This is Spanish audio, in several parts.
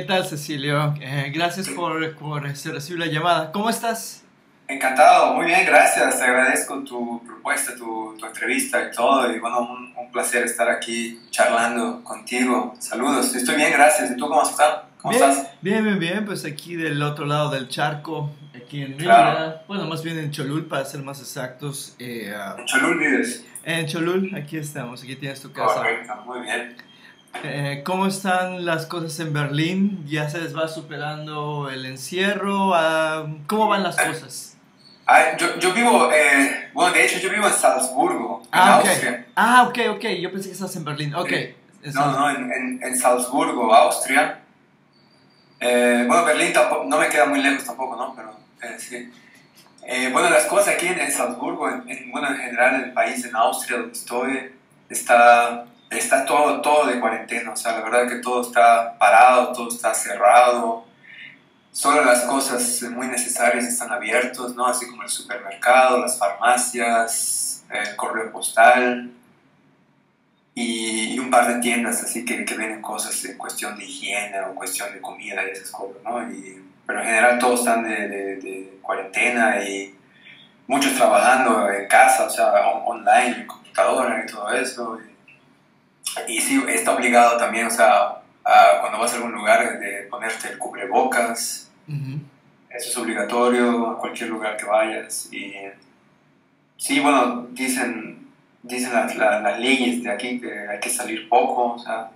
¿qué tal? ¿Qué tal, Cecilio? Eh, gracias por, por recibir la llamada. ¿Cómo estás? Encantado, muy bien, gracias. Te agradezco tu propuesta, tu, tu entrevista y todo. Y bueno, un, un, placer estar aquí charlando contigo. Saludos, estoy bien, gracias. ¿Y tú cómo estás? ¿Cómo bien, estás? Bien, bien, bien. Pues aquí del otro lado del charco, aquí en Claro. Mérida. Bueno, más bien en Cholul, para ser más exactos. Eh, ah, En Cholul vives. en Cholul, aquí estamos, aquí tienes tu casa. Correcto, muy bien. Eh, ¿Cómo están las cosas en Berlín? ¿Ya se les va superando el encierro? Ah, ¿Cómo van las cosas? Ah, yo, yo vivo, eh, bueno, de hecho yo vivo en Salzburgo, en Ah, ok. Austria. Ah, ok, ok. Yo pensé que estás en Berlín. Ok. Eso- No, no, en, en, en Salzburgo, Austria. Eh, bueno, Berlín tampoco, no me queda muy lejos tampoco, ¿no? Pero eh, sí. Eh, bueno, las cosas aquí en, Salzburgo, en, en- bueno, en general en el país, en Austria, donde estoy, está, está todo, todo de cuarentena. O sea, la verdad que todo está parado, todo está cerrado. Solo las cosas muy necesarias están abiertos, ¿no? Así como el supermercado, las farmacias, el correo postal y, y un par de tiendas así que, que venden cosas en cuestión de higiene o cuestión de comida y esas cosas, ¿no? Y, pero en general todos están de, de- de cuarentena y muchos trabajando en casa, o sea, on- online, en computadora y todo eso. Y, y sí, está obligado también, o sea, a- cuando vas a algún lugar de ponerte el cubrebocas, eso es obligatorio a cualquier lugar que vayas. Y sí, bueno, dicen, dicen las, las- las leyes de aquí que hay que salir poco, o sea,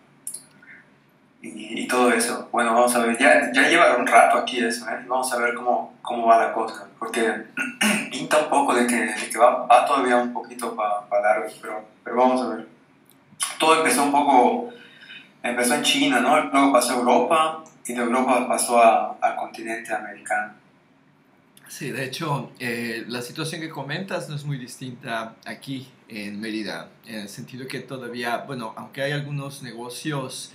y, y todo eso. Bueno, vamos a ver, ya, ya lleva un rato aquí eso, ¿eh? Vamos a ver cómo, cómo va la cosa, porque pinta un poco de que, de que va, va todavía un poquito para largo, pero, pero vamos a ver. Todo empezó un poco, empezó en China, ¿no? Luego pasó a Europa y de Europa pasó a- al continente americano. Sí, de hecho, eh, la situación que comentas no es muy distinta aquí en Mérida, en el sentido que todavía, bueno, aunque hay algunos negocios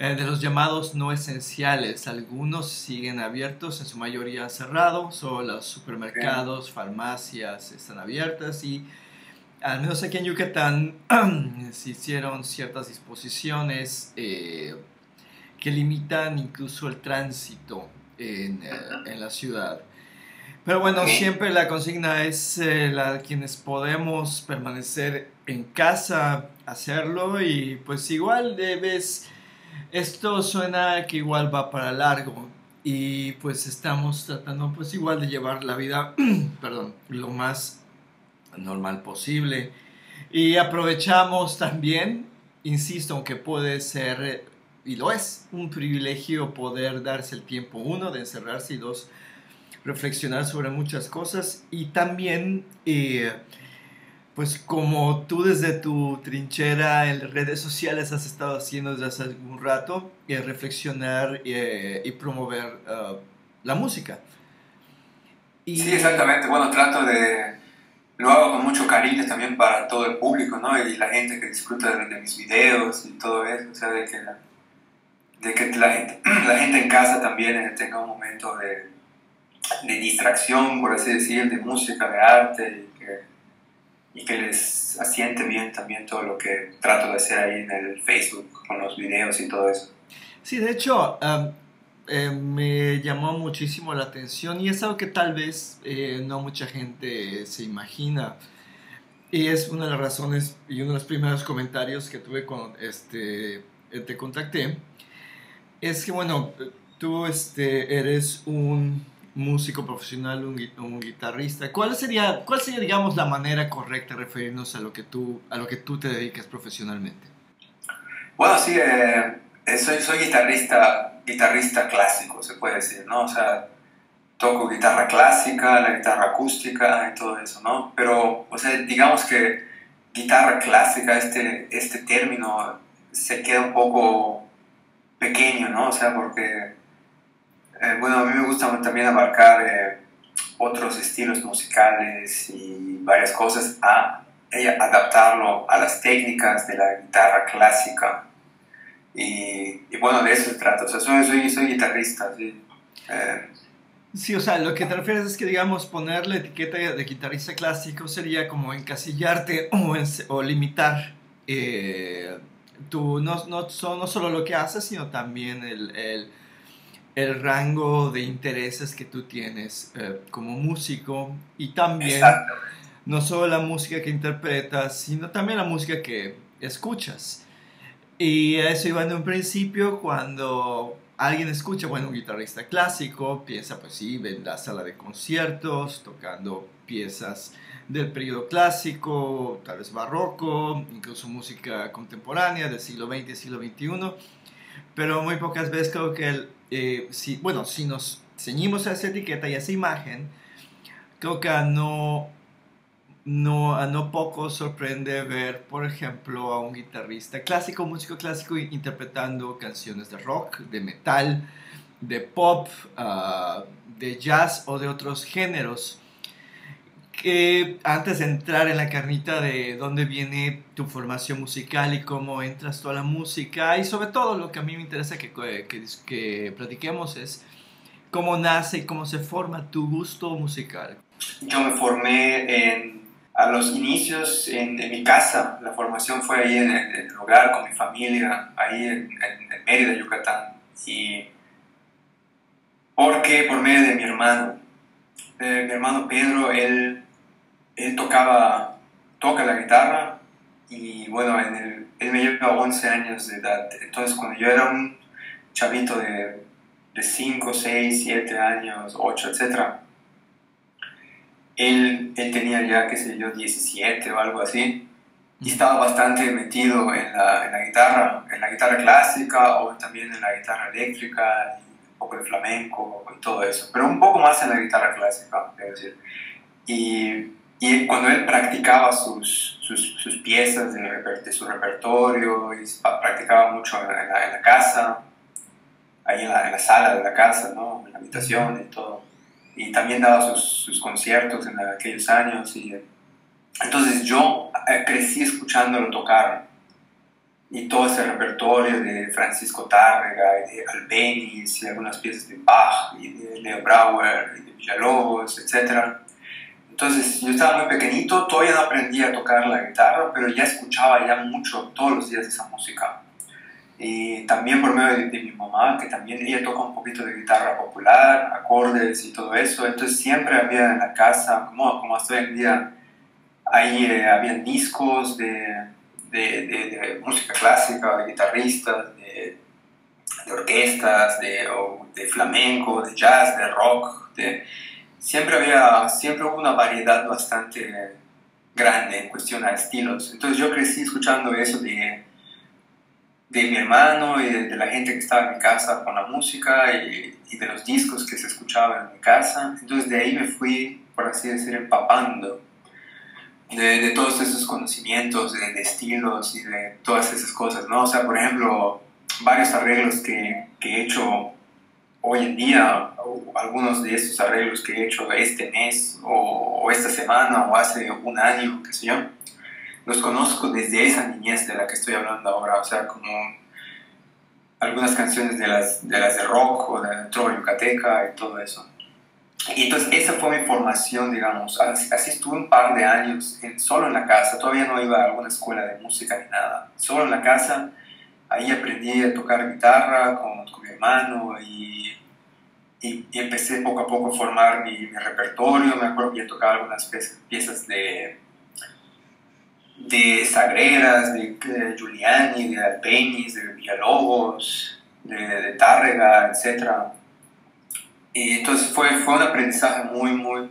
eh, de los llamados no esenciales, algunos siguen abiertos, en su mayoría cerrados, solo los supermercados, farmacias están abiertas y al menos aquí en Yucatán se hicieron ciertas disposiciones eh, que limitan incluso el tránsito en, eh, en la ciudad. Pero bueno, siempre la consigna es eh, la quienes podemos permanecer en casa, hacerlo y pues igual debes, esto suena que igual va para largo y pues estamos tratando pues igual de llevar la vida, perdón, lo más normal posible y aprovechamos también, insisto, aunque puede ser y lo es un privilegio poder darse el tiempo, uno, de encerrarse y dos, reflexionar sobre muchas cosas y también, eh, pues como tú desde tu trinchera en redes sociales has estado haciendo desde hace algún rato, eh, reflexionar eh, y promover uh, la música. Sí, exactamente. Bueno, trato de... Lo hago con mucho cariño también para todo el público, ¿no? Y la gente que disfruta de, mis videos y todo eso, o sea, de que la, de que la gente, la gente en casa también tenga un momento de, de distracción, por así decir, de música, de arte, y que, y que les asiente bien también todo lo que trato de hacer ahí en el Facebook con los videos y todo eso. Sí, de hecho, eh, me llamó muchísimo la atención y es algo que tal vez eh, no mucha gente se imagina. Y es una de las razones y uno de los primeros comentarios que tuve cuando este, te contacté. Es que, bueno, tú este, eres un músico profesional, un, guitarrista. ¿Cuál sería, ¿Cuál sería, digamos, la manera correcta de referirnos a lo que tú, a lo que tú te dedicas profesionalmente? Bueno, sí, eh, eh, soy, soy guitarrista, guitarrista clásico, se puede decir, ¿no? O sea, toco guitarra clásica, la guitarra acústica y todo eso, ¿no? Pero, o sea, digamos que guitarra clásica, este, este término se queda un poco pequeño, ¿no? O sea, porque eh, bueno, a mí me gusta también abarcar eh, otros estilos musicales y varias cosas, a, adaptarlo a las técnicas de la guitarra clásica. Y, bueno, de eso se trata. O sea, soy, soy, guitarrista, sí. Eh, sí, o sea, lo que te refieres es que, digamos, poner la etiqueta de guitarrista clásico sería como encasillarte o, o limitar tu, no, no, no, solo lo que haces, sino también el, el el rango de intereses que tú tienes eh, como músico y también no solo la música que interpretas, sino también la música que escuchas. Y eso iba en un principio cuando alguien escucha, bueno, un guitarrista clásico, piensa, pues sí, en la sala de conciertos, tocando piezas del periodo clásico, tal vez barroco, incluso música contemporánea del siglo XX siglo XXI, pero muy pocas veces creo que el eh, si, bueno, si nos ceñimos a esa etiqueta y a esa imagen, creo que no, no, a no poco sorprende ver, por ejemplo, a un guitarrista clásico, músico clásico, interpretando canciones de rock, de metal, de pop, ah, de jazz o de otros géneros que antes de entrar en la carnita de dónde viene tu formación musical y cómo entras toda la música y sobre todo lo que a mí me interesa que, que, que platiquemos es cómo nace y cómo se forma tu gusto musical. Yo me formé en, a los inicios en, mi casa, la formación fue ahí en, el hogar con mi familia, ahí en, en Mérida, Yucatán. Y porque por medio de mi hermano, eh, mi hermano Pedro, él él tocaba, toca la guitarra y bueno, en el, él me lleva 11 años de edad. Entonces cuando yo era un chavito de, de 5, 6, 7 años, 8, etc., él, él tenía ya, qué sé yo, 17 o algo así. Y estaba bastante metido en la, en la guitarra, en la guitarra clásica o también en la guitarra eléctrica, y un poco de flamenco y todo eso, pero un poco más en la guitarra clásica, debo decir. Y y cuando él practicaba sus, sus, sus piezas de, de, su repertorio, y practicaba mucho en la, en la, casa, ahí en la, en la, sala de la casa, ¿no? en la habitación y todo. Y también daba sus, sus conciertos en aquellos años. Y, entonces yo eh, crecí escuchándolo tocar. Y todo ese repertorio de Francisco Tárrega, y de Albeniz, y algunas piezas de Bach, y de Leo Brauer, y de Villalobos, etcétera entonces yo estaba muy pequeñito, todavía no aprendía a tocar la guitarra, pero ya escuchaba ya mucho, todos los días esa música. Y también por medio de, mi mamá, que también ella toca un poquito de guitarra popular, acordes y todo eso. Entonces siempre había en la casa, como, como hasta hoy en día, ahí eh, había discos de, de, de, música clásica, de guitarristas, de, orquestas, de, de flamenco, de jazz, de rock. De, siempre había, siempre hubo una variedad bastante grande en cuestión a estilos. Entonces yo crecí escuchando eso de de mi hermano y de, la gente que estaba en mi casa con la música y, de los discos que se escuchaban en mi casa. Entonces de ahí me fui, por así decir, empapando de, de todos esos conocimientos, de, de, estilos y de todas esas cosas, ¿no? O sea, por ejemplo, varios arreglos que, que he hecho hoy en día, algunos de estos arreglos que he hecho este mes o, o esta semana o hace un año, qué sé yo los conozco desde esa niñez de la que estoy hablando ahora, o sea, como algunas canciones de las de, las de rock o de trova yucateca y todo eso. Y entonces esa fue mi formación, digamos, así, estuve un par de años solo en la casa, todavía no iba a alguna escuela de música ni nada, solo en la casa, ahí aprendí a tocar guitarra con, con mi hermano y, y, empecé poco a poco a formar mi, mi repertorio, me acuerdo que ya tocaba algunas piezas de de Sagreras, de, Giuliani, de Alpenis, de Villalobos, de, de Tárrega, etc. Y entonces fue, fue un aprendizaje muy, muy,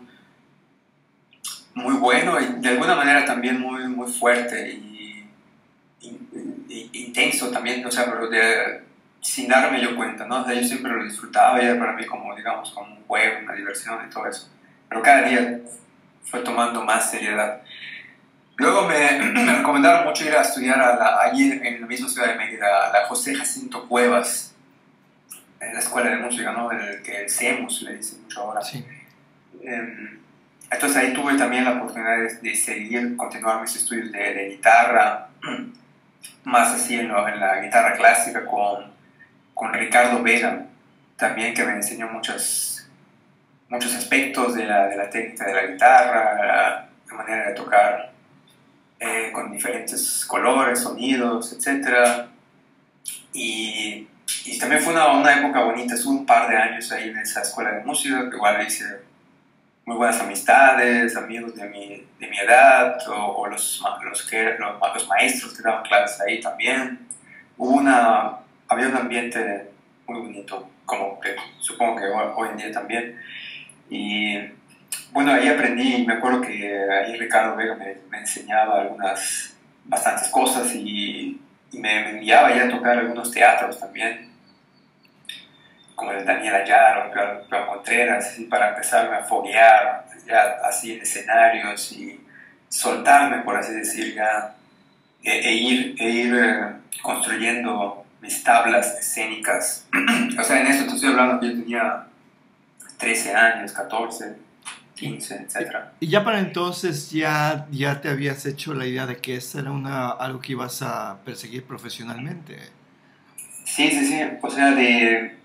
muy bueno y de alguna manera también muy, muy fuerte y, intenso también, o sea, de, sin darme yo cuenta, ¿no? O yo siempre lo disfrutaba y era para mí como, digamos, como un juego, una diversión y todo eso. Pero cada día fue tomando más seriedad. Luego me, me, recomendaron mucho ir a estudiar allí en la misma ciudad de Mérida, a la José Jacinto Cuevas, en la escuela de música, ¿no? El que el CEMUS le dice mucho ahora. Sí. Em, entonces ahí tuve también la oportunidad de, seguir, continuar mis estudios de, guitarra, más así en, en, la guitarra clásica con, con Ricardo Vega, también que me enseñó muchos, muchos aspectos de la, de la técnica de la guitarra, la, la manera de tocar eh, con diferentes colores, sonidos, etc. Y, y también fue una, una, época bonita, estuve un par de años ahí en esa escuela de música, que igual hice muy buenas amistades, amigos de mi, de mi edad, o, los, los, que, los, los, maestros que daban clases ahí también. Hubo una, había un ambiente muy bonito, como que supongo que hoy en día también. Y bueno, ahí aprendí, me acuerdo que ahí Ricardo Vega me, enseñaba algunas, bastantes cosas y, me, enviaba ya a tocar algunos teatros también, como el Daniel Ayar o Pedro Contreras, así, para empezarme a foguear así en escenarios y soltarme, por así decir, ya, e, e ir, e ir eh, construyendo mis tablas escénicas. o sea, en eso te estoy hablando que yo tenía 13 años, 14 15, Y ya para entonces ya, ya te habías hecho la idea de que eso era una, algo que ibas a perseguir profesionalmente. Sí, sí, sí. O sea, de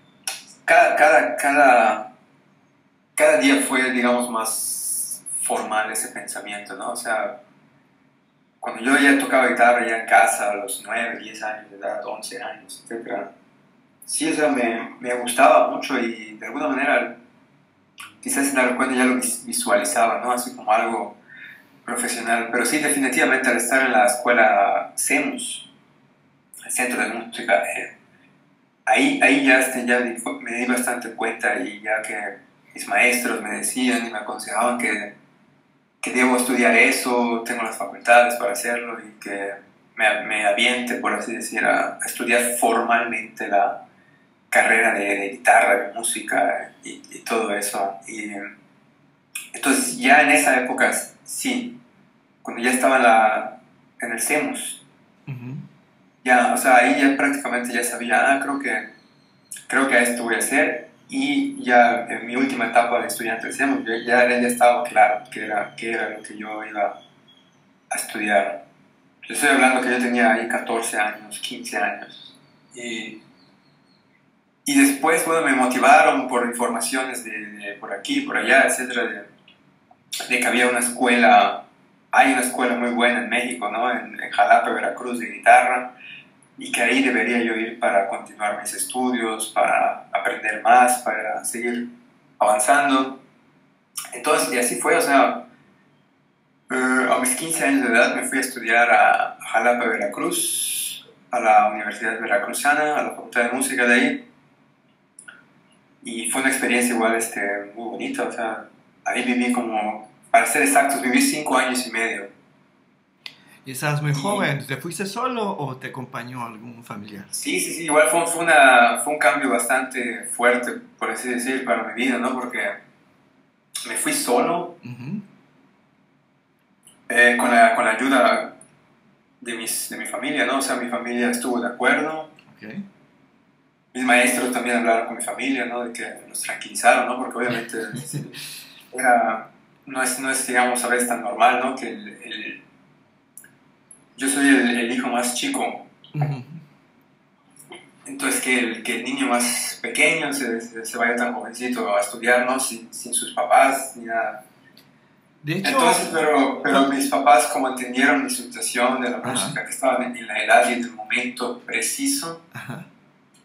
cada, cada, cada, cada día fue, digamos, más formal ese pensamiento, ¿no? O sea, cuando yo ya tocaba guitarra ya en casa a los 9, 10 años de edad, 11 años, etc. Sí, o sea, me, me gustaba mucho y de alguna manera quizás sin darme cuenta ya lo visualizaba, ¿no? Así como algo profesional. Pero sí, definitivamente al estar en la escuela CEMUS, el Centro de Música, eh, ahí, ahí ya, este, me di bastante cuenta y ya que mis maestros me decían y me aconsejaban que, que debo estudiar eso, tengo las facultades para hacerlo y que me, me aviente, por así decir, a estudiar formalmente la, carrera de, guitarra, de música y, todo eso. Y, entonces ya en esa época, sí, cuando ya estaba en, la, en el CEMUS, ya, o sea, ahí ya prácticamente ya sabía, ah, creo que, creo que a esto voy a hacer. Y ya en mi última etapa de estudiante del CEMUS, ya, ya, estaba claro que era, que era lo que yo iba a estudiar. Yo estoy hablando que yo tenía ahí 14 años, 15 años. Y y después, bueno, me motivaron por informaciones de, por aquí, por allá, etcétera, de, de, que había una escuela, hay una escuela muy buena en México, ¿no? En, Jalapa, Veracruz, de guitarra. y que ahí debería yo ir para continuar mis estudios, para aprender más, para seguir avanzando. Entonces, y así fue, o sea, eh, a mis 15 años de edad me fui a estudiar a Jalapa, Veracruz, a la Universidad Veracruzana, a la Facultad de Música de ahí. Y fue una experiencia igual este, muy bonita, o sea, ahí viví como, para ser exactos, viví 5 años y medio. ¿Y estabas muy joven? ¿Te fuiste solo o te acompañó algún familiar? Sí, sí, sí, igual fue, fue, una, fue un cambio bastante fuerte, por así decir, para mi vida, ¿no? Porque me fui solo, eh, con, la, con, la, ayuda de, mis, de mi familia, ¿no? O sea, mi familia estuvo de acuerdo. Okay. Mis maestros también hablaron con mi familia, ¿no? De que nos tranquilizaron, ¿no? Porque obviamente era, no, es, no es, digamos, a veces tan normal, ¿no? Que el yo soy el, hijo más chico. Entonces, que el, que el niño más pequeño se, se, vaya tan jovencito a estudiar, ¿no? Sin, sin, sus papás ni nada. De hecho, Entonces, pero, pero mis papás, como entendieron mi situación de la música, que estaban en, la edad y en el momento preciso,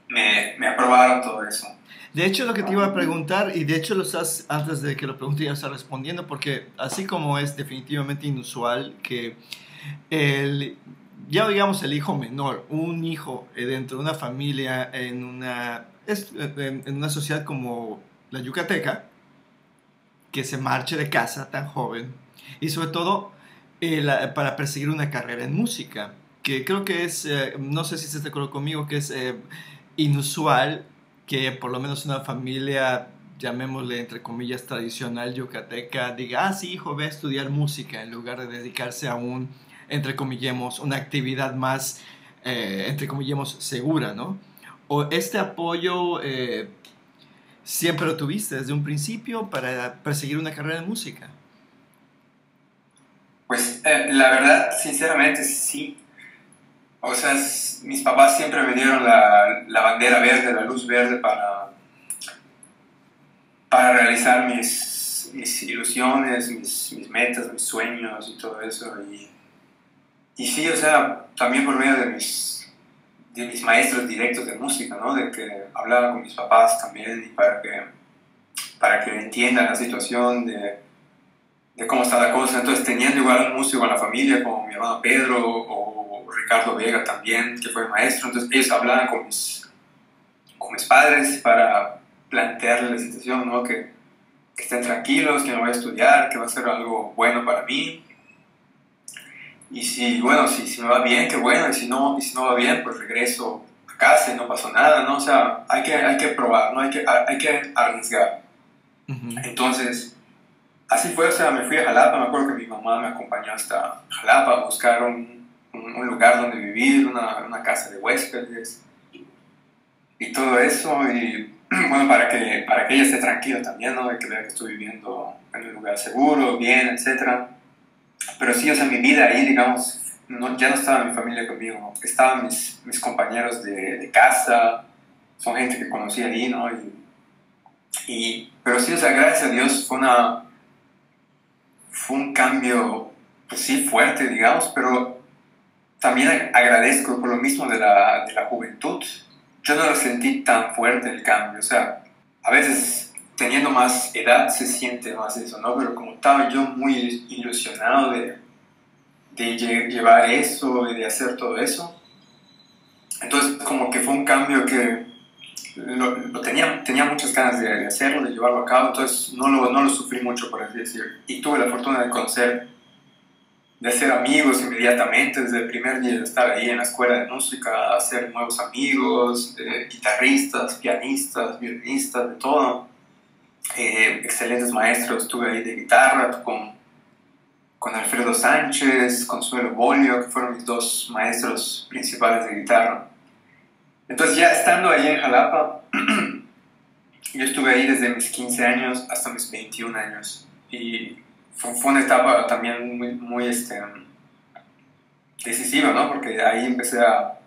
me, aprobaron todo eso. De hecho, lo que te iba a preguntar, y de hecho lo estás, antes de que lo pregunte, ya estás respondiendo, porque así como es definitivamente inusual que el, ya digamos el hijo menor, un hijo eh, dentro de una familia en una, en una sociedad como la yucateca, que se marche de casa tan joven y sobre todo eh, para perseguir una carrera en música, que creo que es, eh, no sé si estás de acuerdo conmigo, que es inusual que por lo menos una familia llamémosle entre comillas tradicional yucateca diga, ah sí hijo, ve a estudiar música en lugar de dedicarse a un entre comillemos, una actividad más, eh, entre comillemos, segura, ¿no? O este apoyo eh, siempre lo tuviste desde un principio para perseguir una carrera en música. Pues eh, la verdad, sinceramente, sí. O sea, mis papás siempre me dieron la, la bandera verde, la luz verde para, para realizar mis, mis ilusiones, mis, mis, metas, mis sueños y todo eso. Y y sí, o sea, también por medio de mis, de mis maestros directos de música, ¿no? De que hablaba con mis papás también y para que, para que entiendan la situación de, de cómo está la cosa. Entonces, teniendo igual un músico en la familia, como mi hermano Pedro o Ricardo Vega también, que fue maestro, entonces ellos hablaban con mis, con mis padres para plantearles la situación, ¿no? Que, que estén tranquilos, que no voy a estudiar, que va a ser algo bueno para mí y si, bueno, si, si me va bien, qué bueno, y si no, y si no va bien, pues regreso a casa y no pasó nada, ¿no? O sea, hay que, hay que probar, ¿no? Hay que, hay que arriesgar. Entonces, así fue, o sea, me fui a Jalapa, me acuerdo que mi mamá me acompañó hasta Jalapa a buscar un, un, lugar donde vivir, una, una, casa de huéspedes y todo eso, y bueno, para que, para que ella esté tranquila también, ¿no? De que vea que estoy viviendo en un lugar seguro, bien, etcétera pero sí, o sea, mi vida ahí, digamos, no, ya no estaba mi familia conmigo, estaban mis, mis compañeros de, de, casa, son gente que conocí ahí, ¿no? Y, y, pero sí, o sea, gracias a Dios fue, una, fue un cambio, pues sí, fuerte, digamos, pero también agradezco por lo mismo de la, de la juventud. Yo no lo sentí tan fuerte el cambio, o sea, a veces teniendo más edad se siente más eso, ¿no? Pero como estaba yo muy ilusionado de, de llevar eso y de hacer todo eso, entonces como que fue un cambio que lo, tenía, tenía muchas ganas de, hacerlo, de llevarlo a cabo, entonces no lo, no lo sufrí mucho, por así decir. Y tuve la fortuna de conocer, de hacer amigos inmediatamente, desde el primer día de estar ahí en la escuela de música, hacer nuevos amigos, guitarristas, pianistas, violinistas, de todo eh, excelentes maestros. Estuve ahí de guitarra con, con Alfredo Sánchez, con Suelo Bolio, que fueron mis dos maestros principales de guitarra. Entonces ya estando ahí en Jalapa, yo estuve ahí desde mis 15 años hasta mis 21 años. Y fue, una etapa también muy, este, decisiva, ¿no? Porque ahí empecé a,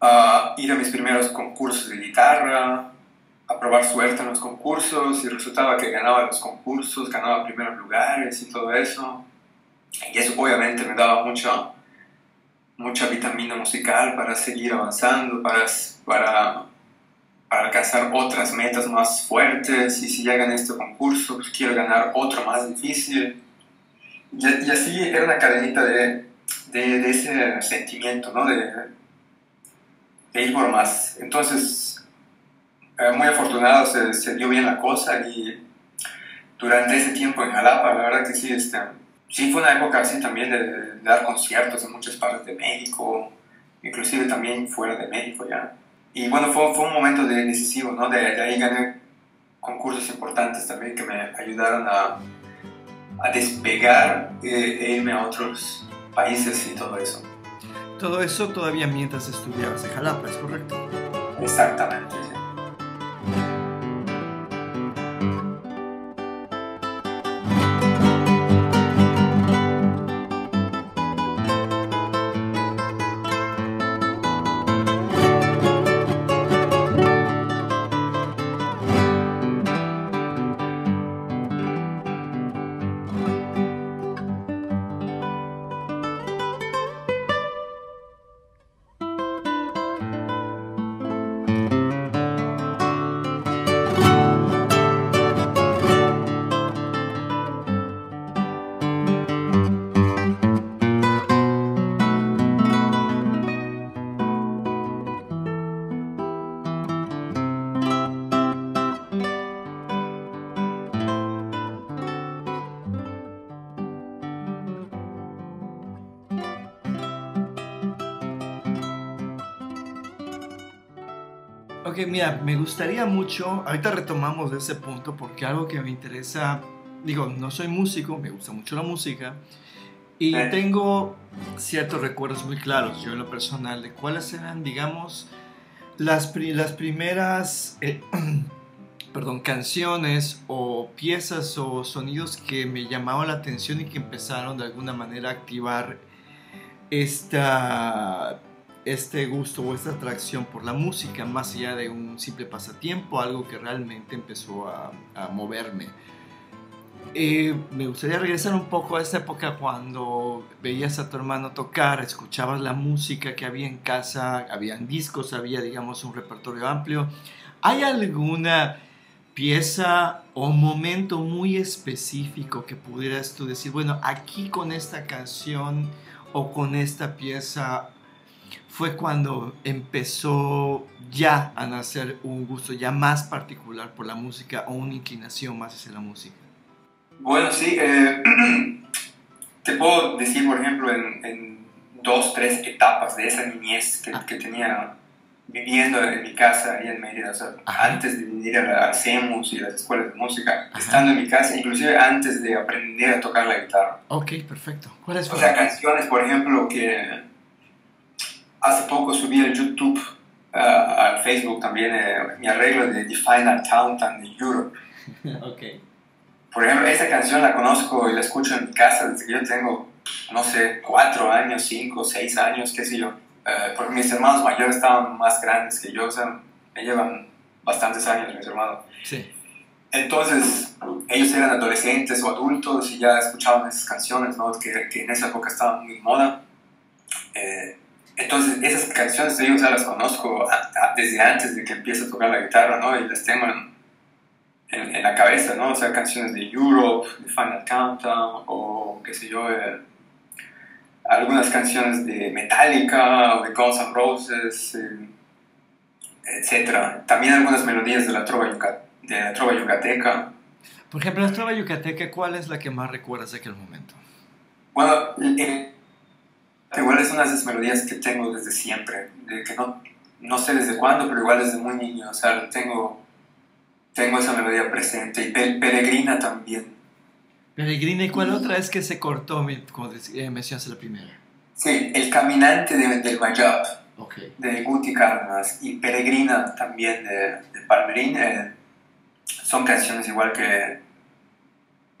a ir a mis primeros concursos de guitarra, a probar suerte en los concursos y resultaba que ganaba los concursos, ganaba primeros lugares y todo eso. Y eso obviamente me daba mucho, mucha vitamina musical para seguir avanzando, para, para alcanzar otras metas más fuertes y si llegan a este concurso, pues quiero ganar otro más difícil. Y, y así era una cadenita de, de, de ese sentimiento, ¿no? De, de, ir por más. Entonces, eh, muy afortunado, se, se, dio bien la cosa y durante ese tiempo en Jalapa, la verdad que sí, este, sí fue una época así también de, dar conciertos en muchas partes de México, inclusive también fuera de México ya. Y bueno, fue, fue un momento de, decisivo, ¿no? De, de, ahí gané concursos importantes también que me ayudaron a, a despegar eh, e irme a otros países y todo eso. Todo eso todavía mientras estudiabas en Jalapa, ¿es correcto? Exactamente, mira, me gustaría mucho, ahorita retomamos de ese punto porque algo que me interesa, digo, no soy músico, me gusta mucho la música y Eh. tengo ciertos recuerdos muy claros, yo en lo personal, de cuáles eran, digamos, las, pri- las primeras, eh, perdón, canciones o piezas o sonidos que me llamaban la atención y que empezaron de alguna manera a activar esta, este gusto o esta atracción por la música, más allá de un simple pasatiempo, algo que realmente empezó a, a moverme. Eh, me gustaría regresar un poco a esa época cuando veías a tu hermano tocar, escuchabas la música que había en casa, habían discos, había, digamos, un repertorio amplio. ¿Hay alguna pieza o momento muy específico que pudieras tú decir, bueno, aquí con esta canción o con esta pieza fue cuando empezó ya a nacer un gusto ya más particular por la música o una inclinación más hacia la música? Bueno, sí, eh, te puedo decir, por ejemplo, en, en, dos, tres etapas de esa niñez que, Ah. que, tenía viviendo en mi casa ahí en Mérida, o sea, Ajá. antes de venir a la CEMUS y las escuelas de música, Ajá. estando en mi casa, inclusive antes de aprender a tocar la guitarra. Ok, perfecto. ¿Cuáles O sea, fueron? canciones, por ejemplo, que hace poco subí al YouTube, uh, al Facebook también, eh, mi arreglo de The Final Countdown de Europe. ok. Por ejemplo, esa canción la conozco y la escucho en mi casa desde que yo tengo, no sé, cuatro años, cinco, seis años, qué sé yo. Eh, porque mis hermanos mayores estaban más grandes que yo, o sea, me llevan bastantes años mis hermanos. Sí. Entonces, ellos eran adolescentes o adultos y ya escuchaban esas canciones, ¿no? Que, que en esa época estaban muy moda. Eh, entonces, esas canciones yo ya las conozco a- a- desde antes de que empiece a tocar la guitarra, ¿no? Y las tengo en, en, en la cabeza, ¿no? O sea, canciones de Europe, de Final Countdown, o qué sé yo, eh, algunas canciones de Metallica o de Guns N' Roses, eh, etc. También algunas melodías de la trova, yuca- de la trova yucateca. Por ejemplo, la trova yucateca, ¿cuál es la que más recuerdas de aquel momento? Bueno, eh, igual es una de esas melodías que tengo desde siempre, de que no, no sé desde cuándo, pero igual desde muy niño, o sea, tengo, tengo esa melodía presente, y Pe- Peregrina también. Peregrina, ¿y cuál otra es que se cortó como eh, mencionaste la primera? Sí, El Caminante de- del Mayab, Ok. de Guti Cárdenas, y Peregrina también de, de Palmerín, eh, son canciones igual que,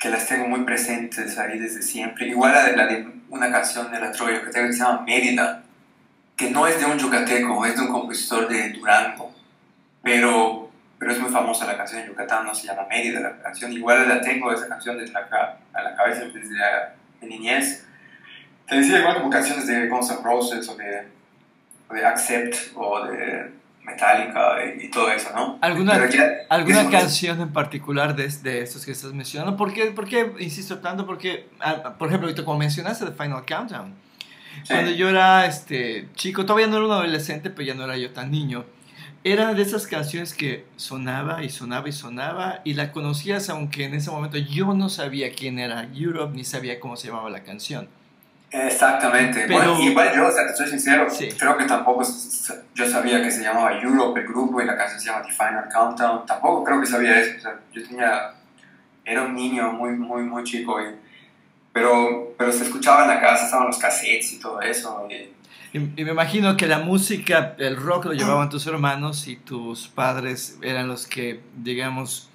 que las tengo muy presentes ahí desde siempre. Igual la de, la de una canción de la trova yucateca que se llama Mérida, que no es de un yucateco, es de un compositor de Durango, pero, pero es muy famosa la canción en Yucatán, no se llama Mérida la canción. Igual la tengo, esa canción desde la, a la cabeza desde la de niñez. te decía igual como canciones de Guns N' Roses o de, o de Accept o de Metallica y, todo eso, ¿no? ¿Alguna, ¿alguna canción en particular de, de estos que estás mencionando? ¿Por qué, por qué insisto tanto? Porque, ah, por ejemplo, ahorita como mencionaste The Final Countdown, cuando yo era este, chico, todavía no era un adolescente, pero ya no era yo tan niño, era de esas canciones que sonaba y sonaba y sonaba y la conocías aunque en ese momento yo no sabía quién era Europe ni sabía cómo se llamaba la canción. Exactamente. bueno, igual yo, o sea, te soy sincero, creo que tampoco yo sabía que se llamaba Europe el grupo y la canción se llama The Final Countdown. Tampoco creo que sabía eso. O sea, yo tenía, era un niño muy, muy, muy chico, y, pero, pero se escuchaba en la casa, estaban los cassettes y todo eso. Y, y, me imagino que la música, el rock lo llevaban tus hermanos y tus padres eran los que, digamos,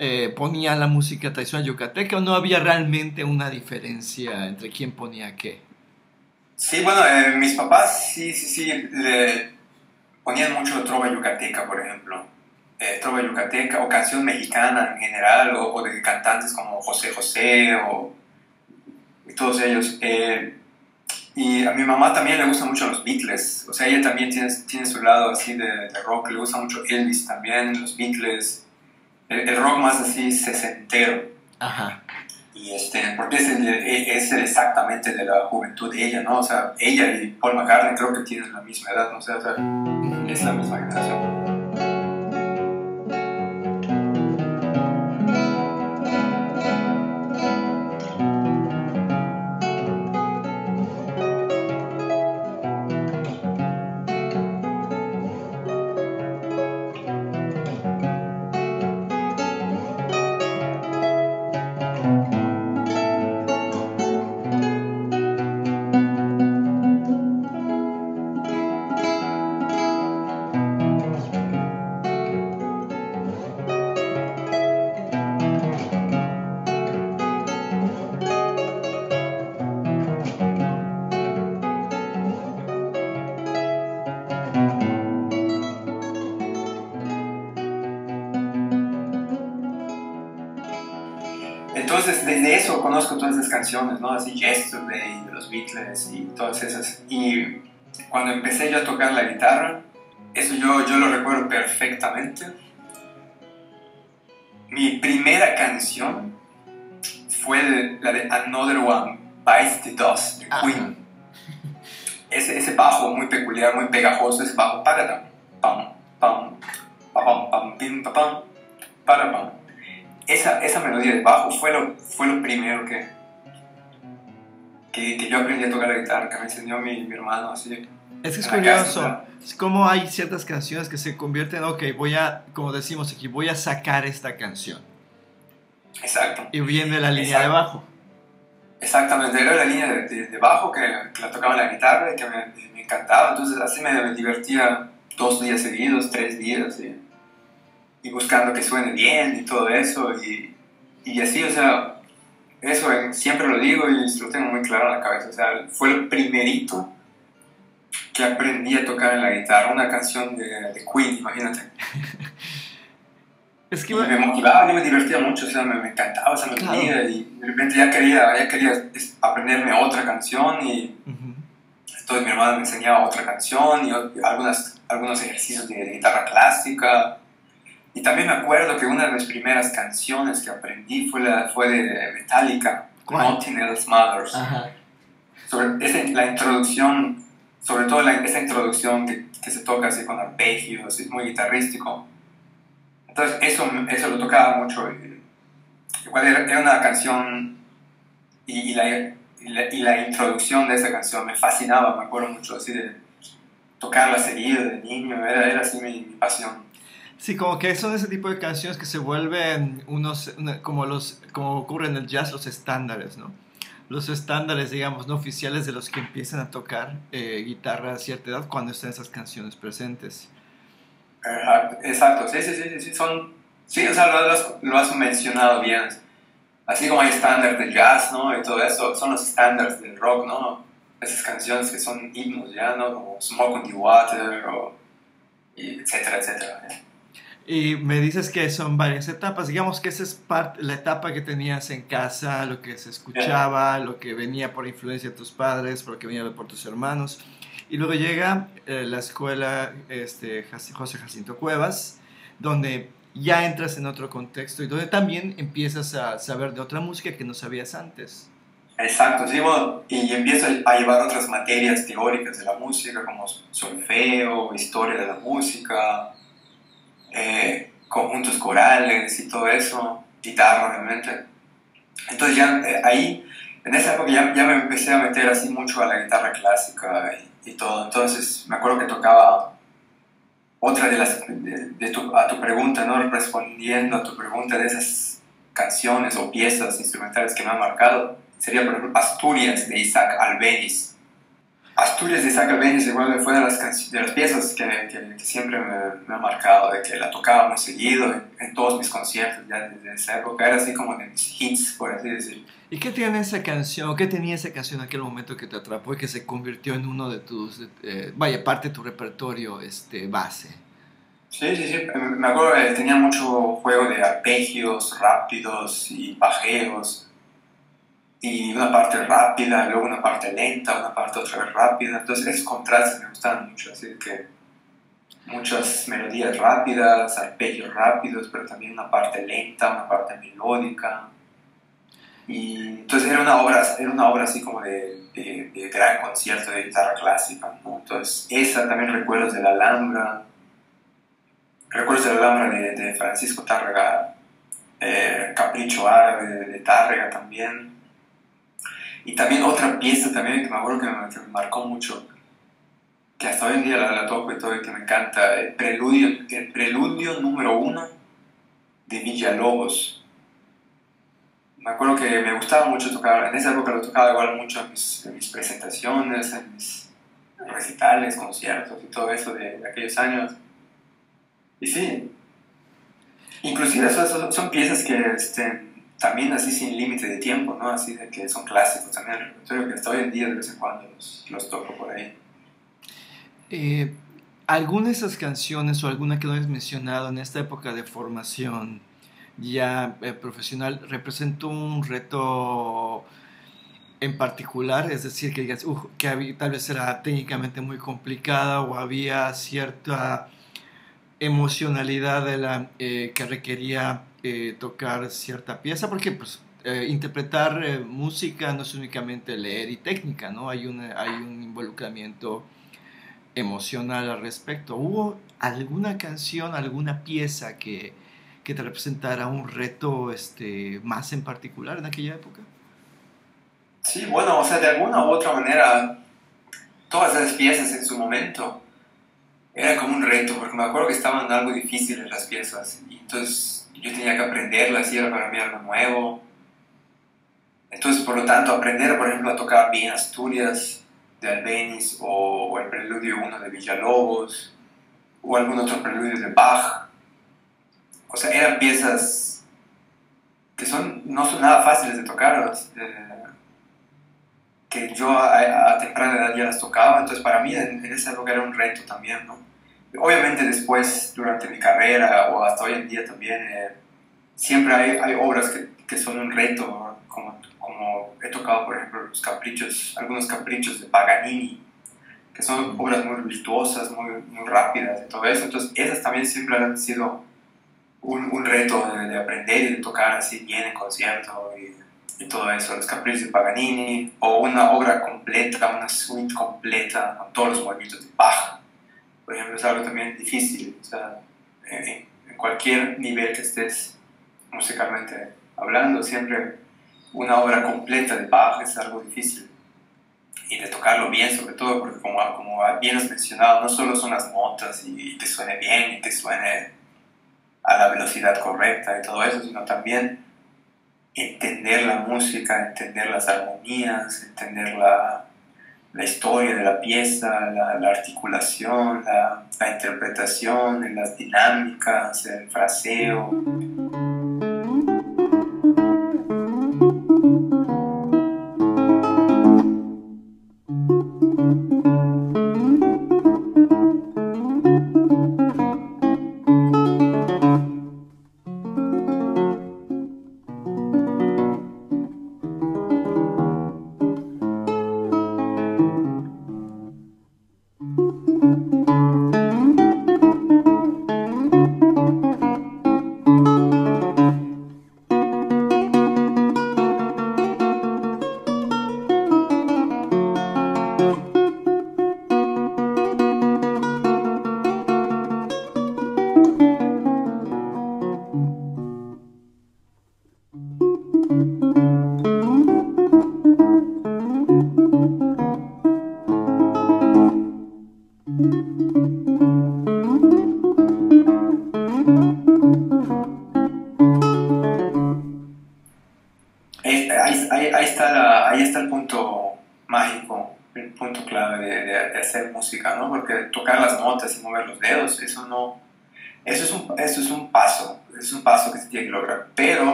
eh, ponían la música tradicional yucateca o no había realmente una diferencia entre quién ponía qué? Sí, bueno, eh, mis papás sí, sí, sí, le ponían mucho trova yucateca, por ejemplo. Eh, trova yucateca o canción mexicana en general, o, de cantantes como José José o y todos ellos. y a mi mamá también le gustan mucho los Beatles, o sea, ella también tiene, tiene su lado así de, de rock, le gusta mucho Elvis también, los Beatles el, rock más así sesentero. Ajá. Y este, porque es, es exactamente de la juventud de ella, ¿no? O sea, ella y Paul McCartney creo que tienen la misma edad, ¿no? O sea, o sea es la misma generación. Canciones, ¿no? Así Yesterday, de los Beatles y todas esas. Y cuando empecé yo a tocar la guitarra, eso yo, yo lo recuerdo perfectamente. Mi primera canción fue la de Another One, Bites the Dust, de Queen. Ese, ese bajo muy peculiar, muy pegajoso, ese bajo, pam, pam, pam, pam, pam, pim, pam, pam, pam esa, esa melodía de bajo fue lo, fue lo primero que, que, que, yo aprendí a tocar la guitarra, que me enseñó mi, mi hermano. Así, es que es curioso, es como hay ciertas canciones que se convierten, ok, voy a, como decimos aquí, voy a sacar esta canción. Exacto. Y viene la línea de bajo. Exactamente, era la línea de, de, bajo que, que, la tocaba en la guitarra y que me, me encantaba, entonces así me, me, divertía dos días seguidos, tres días. Y, y buscando que suene bien y todo eso. Y, y así, o sea, eso siempre lo digo y lo tengo muy claro en la cabeza. O sea, fue el primerito que aprendí a tocar en la guitarra, una canción de, de Queen, imagínate. Es que me motivaba, y me divertía mucho, o sea, me, me encantaba esa melodía y de repente ya quería, ya quería aprenderme otra canción y entonces mi hermano me enseñaba otra canción y algunas, algunos ejercicios de guitarra clásica y también me acuerdo que una de las primeras canciones que aprendí fue, la, fue de Metallica, Nothing Else Matters. Sobre esa, la introducción, sobre todo la, esa introducción que, que, se toca así con arpegios, es muy guitarrístico. Entonces eso, eso lo tocaba mucho. Igual era, una canción y, la, y, la, introducción de esa canción me fascinaba, me acuerdo mucho así de tocarla seguido de niño, era, era así mi pasión. Sí, como que son ese tipo de canciones que se vuelven unos, como, los, como ocurre en el jazz, los estándares, ¿no? Los estándares, digamos, no oficiales de los que empiezan a tocar eh, guitarra a cierta edad cuando están esas canciones presentes. Exacto, sí, sí, sí, sí, son, sí, o sea, lo, has, lo has mencionado bien. Así como hay estándares de jazz, ¿no? Y todo eso, son los estándares del rock, ¿no? Esas canciones que son himnos, ¿ya? ¿no? Como Smoke on the Water, o, y etcétera, etcétera. Y me dices que son varias etapas. Digamos que esa es parte, la etapa que tenías en casa, lo que se escuchaba, lo que venía por influencia de tus padres, por lo que venía por tus hermanos. Y luego llega eh, la escuela este, José Jacinto Cuevas, donde ya entras en otro contexto y donde también empiezas a saber de otra música que no sabías antes. Exacto, sí, bueno, y empiezo a llevar otras materias teóricas de la música, como solfeo, historia de la música, eh, conjuntos corales y todo eso, guitarra, obviamente. Entonces ya eh, ahí, en esa época ya, ya, me empecé a meter así mucho a la guitarra clásica y, todo. Entonces me acuerdo que tocaba otra de las, de, tu, a tu pregunta, ¿no? Respondiendo a tu pregunta de esas canciones o piezas instrumentales que me han marcado sería por ejemplo Asturias de Isaac Albeniz. Asturias de Isaac Albeniz igual fue de las, de las piezas que, que, siempre me, me, ha marcado, de que la tocaba muy seguido en, todos mis conciertos ya desde esa época, era así como de mis hits, por así decirlo. ¿Y qué tiene esa canción, qué tenía esa canción en aquel momento que te atrapó y que se convirtió en uno de tus, eh, vaya, parte de tu repertorio este, base? Sí, sí, sí, me acuerdo que tenía mucho juego de arpegios rápidos y bajeos y una parte rápida, luego una parte lenta, una parte otra vez rápida. Entonces esos contrastes me gustan mucho, así que muchas melodías rápidas, arpegios rápidos, pero también una parte lenta, una parte melódica. Y entonces era una obra, era una obra así como de, de, gran concierto de guitarra clásica. ¿no? Entonces esa también recuerdos de la Alhambra, recuerdos de la Alhambra de, Francisco Tárrega, eh, Capricho Árabe de Tárrega también. Y también otra pieza también que me acuerdo que me, marcó mucho, que hasta hoy en día la, la, toco y todo y que me encanta, el preludio, el preludio número uno de Villalobos. Me acuerdo que me gustaba mucho tocar, en esa época lo tocaba igual mucho en mis, mis presentaciones, en mis recitales, conciertos y todo eso de, aquellos años. Y sí, inclusive son, son piezas que este, también así sin límite de tiempo, ¿no? Así de que son clásicos también el repertorio que hasta hoy en día de vez en cuando los, los toco por ahí. Eh, ¿Alguna de esas canciones o alguna que no hayas mencionado en esta época de formación ya eh, profesional representó un reto en particular? Es decir, que digas, que tal vez era técnicamente muy complicada o había cierta emocionalidad de la, eh, que requería eh, tocar cierta pieza, porque pues, eh, interpretar eh, música no es únicamente leer y técnica, ¿no? Hay, hay un involucramiento emocional al respecto. ¿Hubo alguna canción, alguna pieza que, que te representara un reto este, más en particular en aquella época? Sí, bueno, o sea, de alguna u otra manera, todas esas piezas en su momento era como un reto, porque me acuerdo que estaban algo difíciles las piezas, y entonces yo tenía que aprenderlas y era para mí algo nuevo. Entonces, por lo tanto, aprender, por ejemplo, a tocar bien Asturias de Albeniz o, el Preludio 1 de Villalobos o algún otro preludio de Bach. O sea, eran piezas que son, no son nada fáciles de tocar, eh, que yo a, temprana edad ya las tocaba, entonces para mí en, en esa época era un reto también, ¿no? Obviamente después, durante mi carrera o hasta hoy en día también, eh, siempre hay, hay obras que, que, son un reto, como, como he tocado, por ejemplo, los caprichos, algunos caprichos de Paganini, que son obras muy virtuosas, muy, muy rápidas y todo eso. Entonces, esas también siempre han sido un, un reto de, aprender y de tocar así bien en concierto y, y, todo eso. Los caprichos de Paganini, o una obra completa, una suite completa con todos los movimientos de Bach por ejemplo, es algo también difícil. O sea, en, cualquier nivel que estés musicalmente hablando, siempre una obra completa de Bach es algo difícil. Y de tocarlo bien, sobre todo, porque como, como bien has mencionado, no solo son las notas y, que suene bien y que suene a la velocidad correcta y todo eso, sino también entender la música, entender las armonías, entender la, la historia de la pieza, la, articulación, la, la interpretación, las dinámicas, el fraseo.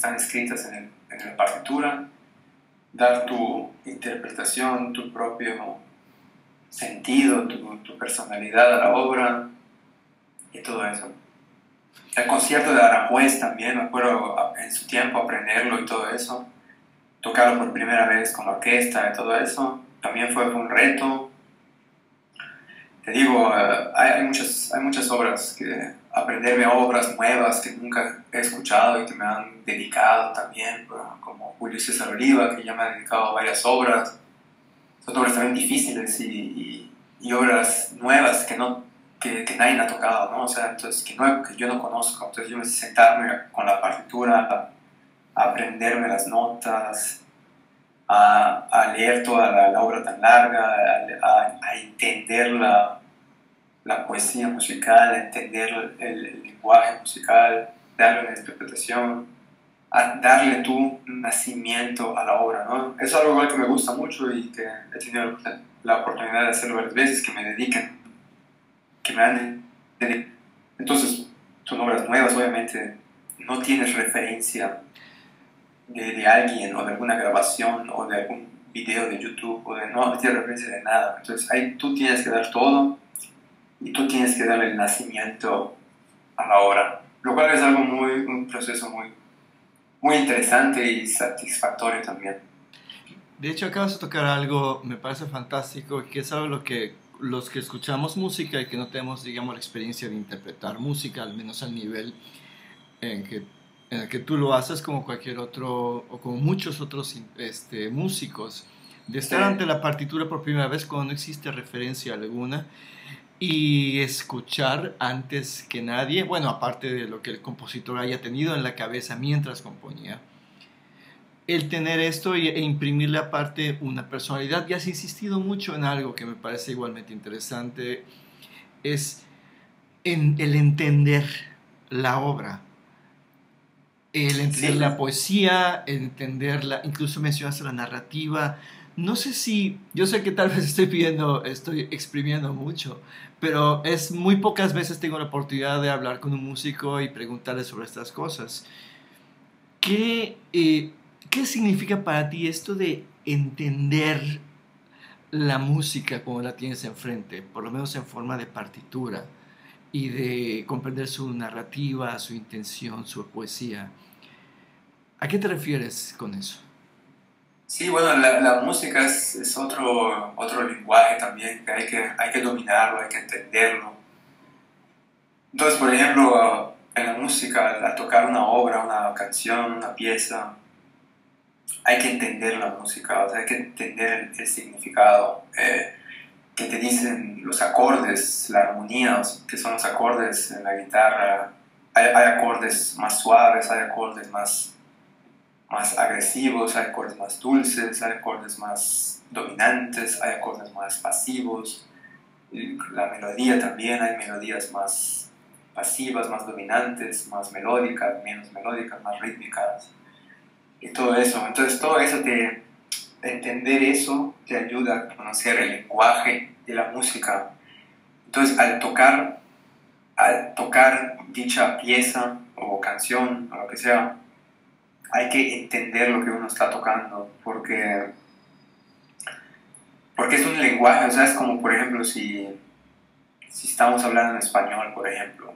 Están escritas en, en la partitura, dar tu interpretación, tu propio sentido, tu, tu personalidad a la obra y todo eso el concierto de Aranjuez también, me acuerdo en su tiempo aprenderlo y todo eso, tocarlo por primera vez con la orquesta y todo eso, también fue un reto. Te digo, eh, hay, muchas, hay muchas obras, que aprenderme obras nuevas que nunca he escuchado y que me han dedicado también, como Julio César Oliva, que ya me ha dedicado varias obras. Son obras también difíciles y, y obras nuevas que no que, que, nadie ha tocado, ¿no? O sea, entonces, que, no, que yo no conozco. Entonces, yo me sentarme con la partitura, a, aprenderme las notas, a, a leer toda la, obra tan larga, a, a entender la, la, poesía musical, entender el, lenguaje musical, darle una interpretación, darle tu nacimiento a la obra, ¿no? Es algo que me gusta mucho y que he tenido la oportunidad de hacerlo varias veces, que me dediquen que me han... Entonces, son obras nuevas, obviamente, no tienes referencia de, alguien o de alguna grabación o de algún video de YouTube o de, no tienes referencia de nada. Entonces, ahí tú tienes que dar todo y tú tienes que dar el nacimiento a la obra, lo cual es algo muy, un proceso muy, muy interesante y satisfactorio también. De hecho, acabas de tocar algo, me parece fantástico, que es algo lo que los que escuchamos música y que no tenemos, digamos, la experiencia de interpretar música, al menos al nivel en que, en el que tú lo haces como cualquier otro, o como muchos otros este, músicos, de estar ante la partitura por primera vez cuando no existe referencia alguna y escuchar antes que nadie, bueno, aparte de lo que el compositor haya tenido en la cabeza mientras componía, el tener esto e imprimirle aparte una personalidad. Ya has insistido mucho en algo que me parece igualmente interesante, es en el entender la obra, el entender la poesía, el entenderla, incluso mencionaste la narrativa. No sé si, yo sé que tal vez estoy pidiendo, estoy exprimiendo mucho, pero es muy pocas veces tengo la oportunidad de hablar con un músico y preguntarle sobre estas cosas. ¿Qué, eh, ¿Qué significa para ti esto de entender la música como la tienes enfrente, por lo menos en forma de partitura, y de comprender su narrativa, su intención, su poesía? ¿A qué te refieres con eso? Sí, bueno, la, música es, otro, otro lenguaje también, que hay, que hay que dominarlo, hay que entenderlo. Entonces, por ejemplo, en la música, al tocar una obra, una canción, una pieza, hay que entender la música, o sea, hay que entender el, significado eh, que te dicen los acordes, la armonía, que son los acordes en la guitarra. Hay, hay, acordes más suaves, hay acordes más, más agresivos, hay acordes más dulces, hay acordes más dominantes, hay acordes más pasivos. La melodía también, hay melodías más pasivas, más dominantes, más melódicas, menos melódicas, más rítmicas y todo eso. Entonces todo eso te, entender eso te ayuda a conocer el lenguaje de la música. Entonces al tocar, al tocar dicha pieza o canción o lo que sea, hay que entender lo que uno está tocando porque, porque es un lenguaje, o sea, es como por ejemplo si, si estamos hablando en español, por ejemplo.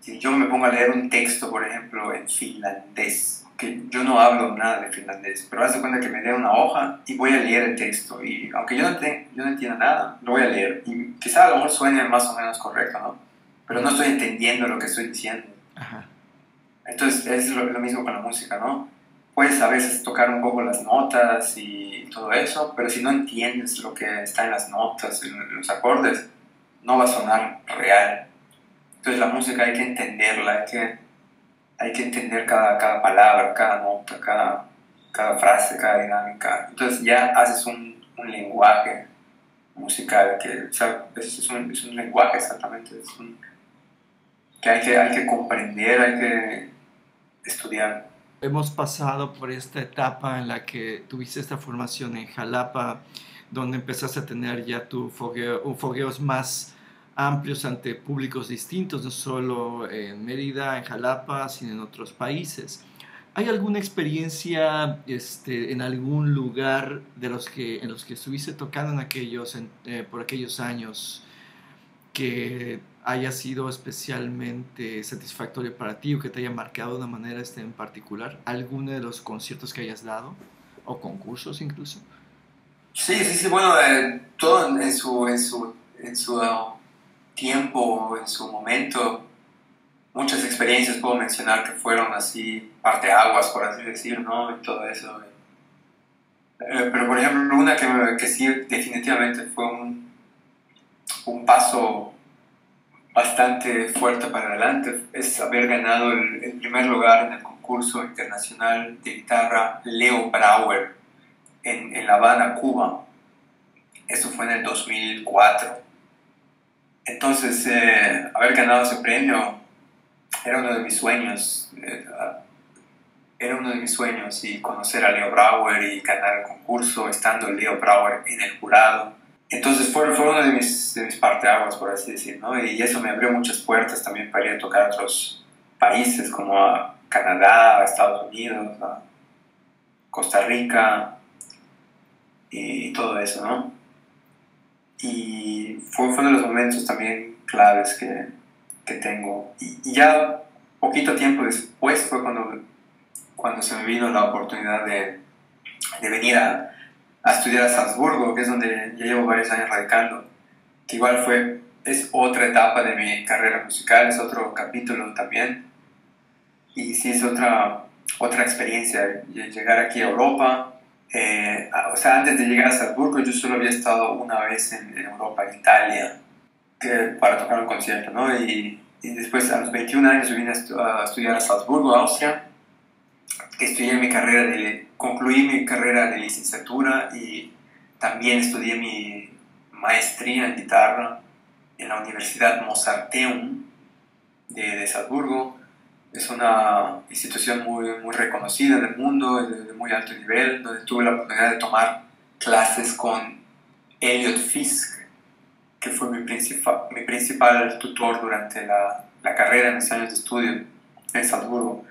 Si yo me pongo a leer un texto, por ejemplo, en finlandés, que yo no hablo nada de finlandés, pero haz de cuenta que me dé una hoja y voy a leer el texto. Y aunque yo no, te, yo no entienda nada, lo voy a leer. Y quizá a lo mejor suene más o menos correcto, ¿no? Pero no estoy entendiendo lo que estoy diciendo. Entonces es lo, mismo con la música, ¿no? Puedes a veces tocar un poco las notas y todo eso, pero si no entiendes lo que está en las notas, en los acordes, no va a sonar real. Entonces la música hay que entenderla, hay que hay que entender cada, cada palabra, cada nota, cada, cada frase, cada dinámica. Entonces ya haces un, un lenguaje musical que o sea, es, un, es, un, lenguaje exactamente, que, hay que hay que comprender, hay que estudiar. hemos pasado por esta etapa en la que tuviste esta formación en Jalapa, donde empezaste a tener ya tu fogueo, fogueos más amplios ante públicos distintos, no solo en Mérida, en Jalapa, sino en otros países. ¿Hay alguna experiencia este, en algún lugar de los que, en los que estuviste tocando en aquellos, eh, por aquellos años que haya sido especialmente satisfactorio para ti o que te haya marcado de una manera este, en particular? ¿Alguno de los conciertos que hayas dado o concursos incluso? Sí, sí, sí, bueno, eh, todo en su, en su, en su tiempo, en su momento, muchas experiencias puedo mencionar que fueron así parteaguas, por así decir, ¿no? Y todo eso. Eh, pero por ejemplo, una que, que sí definitivamente fue un, un paso bastante fuerte para adelante es haber ganado el, primer lugar en el concurso internacional de guitarra Leo Brauer en, en La Habana, Cuba. Eso fue en el 2004. Entonces, eh, haber ganado ese premio era uno de mis sueños. Eh, era uno de mis sueños y conocer a Leo Brauer y ganar el concurso estando Leo Brauer en el jurado. Entonces fue, fue uno de mis, de mis parteaguas, por así decir, ¿no? Y eso me abrió muchas puertas también para ir a tocar a otros países como a Canadá, a Estados Unidos, a Costa Rica y todo eso, ¿no? Y fue, fue uno de los momentos también claves que, que tengo. Y, ya poquito tiempo después fue cuando, cuando se me vino la oportunidad de, de venir a, a, estudiar a Salzburgo, que es donde ya llevo varios años radicando, que igual fue, es otra etapa de mi carrera musical, es otro capítulo también. Y sí, es otra, otra experiencia, llegar aquí a Europa. Eh, o sea, antes de llegar a Salzburgo yo solo había estado una vez en, en Europa, en Italia, para tocar un concierto, ¿no? Y, y, después a los 21 años vine a, estudiar a Salzburgo, Austria, que estudié mi carrera de, concluí mi carrera de licenciatura y también estudié mi maestría en guitarra en la Universidad Mozarteum de, de Salzburgo. Es una institución muy, muy reconocida en el mundo, de, de muy alto nivel, donde tuve la oportunidad de tomar clases con Elliot Fisk, que fue mi, principal, mi principal tutor durante la, la carrera en mis años de estudio en Salzburgo.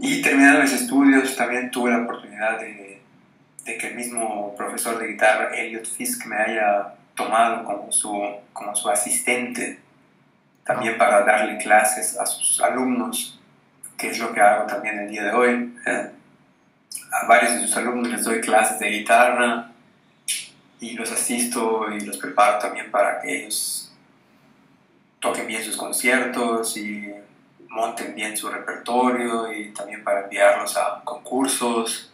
Y terminando mis estudios también tuve la oportunidad de, de, que el mismo profesor de guitarra, Elliot Fisk, me haya tomado como su, como su asistente, también ah. para darle clases a sus alumnos, que es lo que hago también el día de hoy. Eh, a varios de sus alumnos les doy clases de guitarra, y los asisto y los preparo también para que ellos toquen bien sus conciertos y monten bien su repertorio y también para enviarlos a concursos.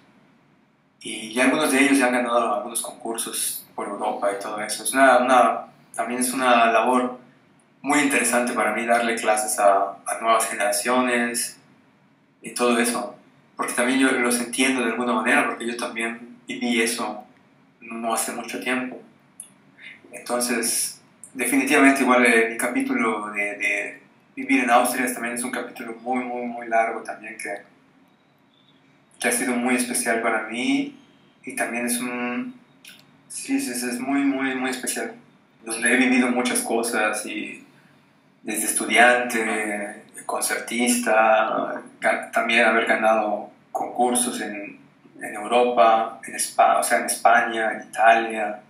Y algunos de ellos ya han ganado algunos concursos por Europa y todo eso. Es una, una, también es una labor muy interesante para mí darle clases a, a nuevas generaciones y todo eso. Porque también yo los entiendo de alguna manera, porque yo también viví eso no hace mucho tiempo. Entonces, definitivamente igual el, mi capítulo de, vivir en Austria también es un capítulo muy, muy, muy largo también que, que ha sido muy especial para mí y también es un... Sí, es, es muy, muy, muy especial. Donde he vivido muchas cosas y desde estudiante, concertista, también haber ganado concursos en, en Europa, en España, o sea, en España, en Italia,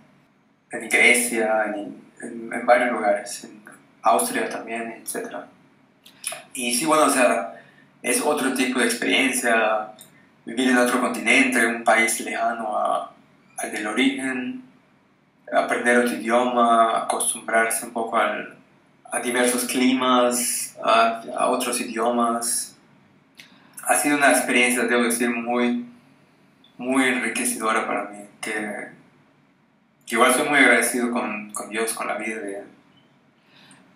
en Grecia, en, en, varios lugares, en Austria también, etc. Y sí, bueno, o sea, es otro tipo de experiencia, vivir en otro continente, en un país lejano a, al del origen, aprender otro idioma, acostumbrarse un poco al, a diversos climas, a, otros idiomas. Ha sido una experiencia, debo decir, muy, muy enriquecedora para mí, que, igual soy muy agradecido con, con Dios, con la vida de,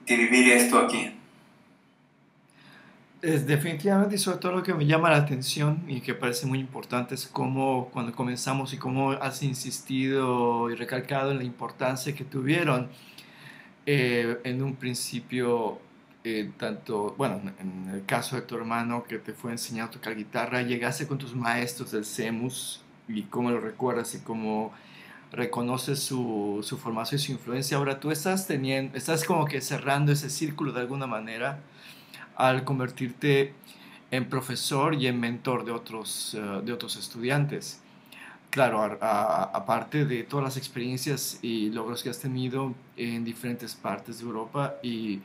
de vivir esto aquí. Es definitivamente y sobre todo lo que me llama la atención y que parece muy importante es cómo cuando comenzamos y cómo has insistido y recalcado en la importancia que tuvieron eh, en un principio eh, tanto, bueno, en el caso de tu hermano que te fue enseñado a tocar guitarra, llegaste con tus maestros del CEMUS y cómo lo recuerdas y cómo reconoces su, su formación y su influencia. Ahora tú estás teniendo, estás como que cerrando ese círculo de alguna manera al convertirte en profesor y en mentor de otros, eh, de otros estudiantes. Claro, aparte de todas las experiencias y logros que has tenido en diferentes partes de Europa y,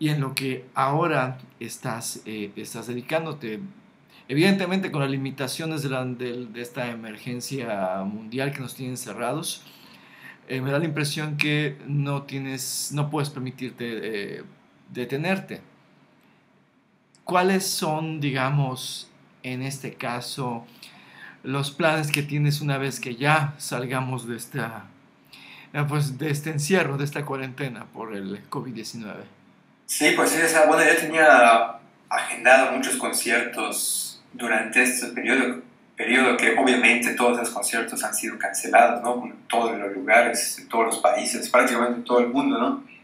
y en lo que ahora estás, eh, estás dedicándote, evidentemente con las limitaciones de, la, de, esta emergencia mundial que nos tienen cerrados, eh, me da la impresión que no, tienes, no puedes permitirte detenerte. ¿Cuáles son, digamos, en este caso, los planes que tienes una vez que ya salgamos de esta, eh, pues, de este encierro, de esta cuarentena por el COVID-19? Sí, pues sí, bueno, yo tenía agendado muchos conciertos durante este periodo, periodo que obviamente todos los conciertos han sido cancelados, ¿no? En todos los lugares, todos los países, prácticamente en todo el mundo, ¿no?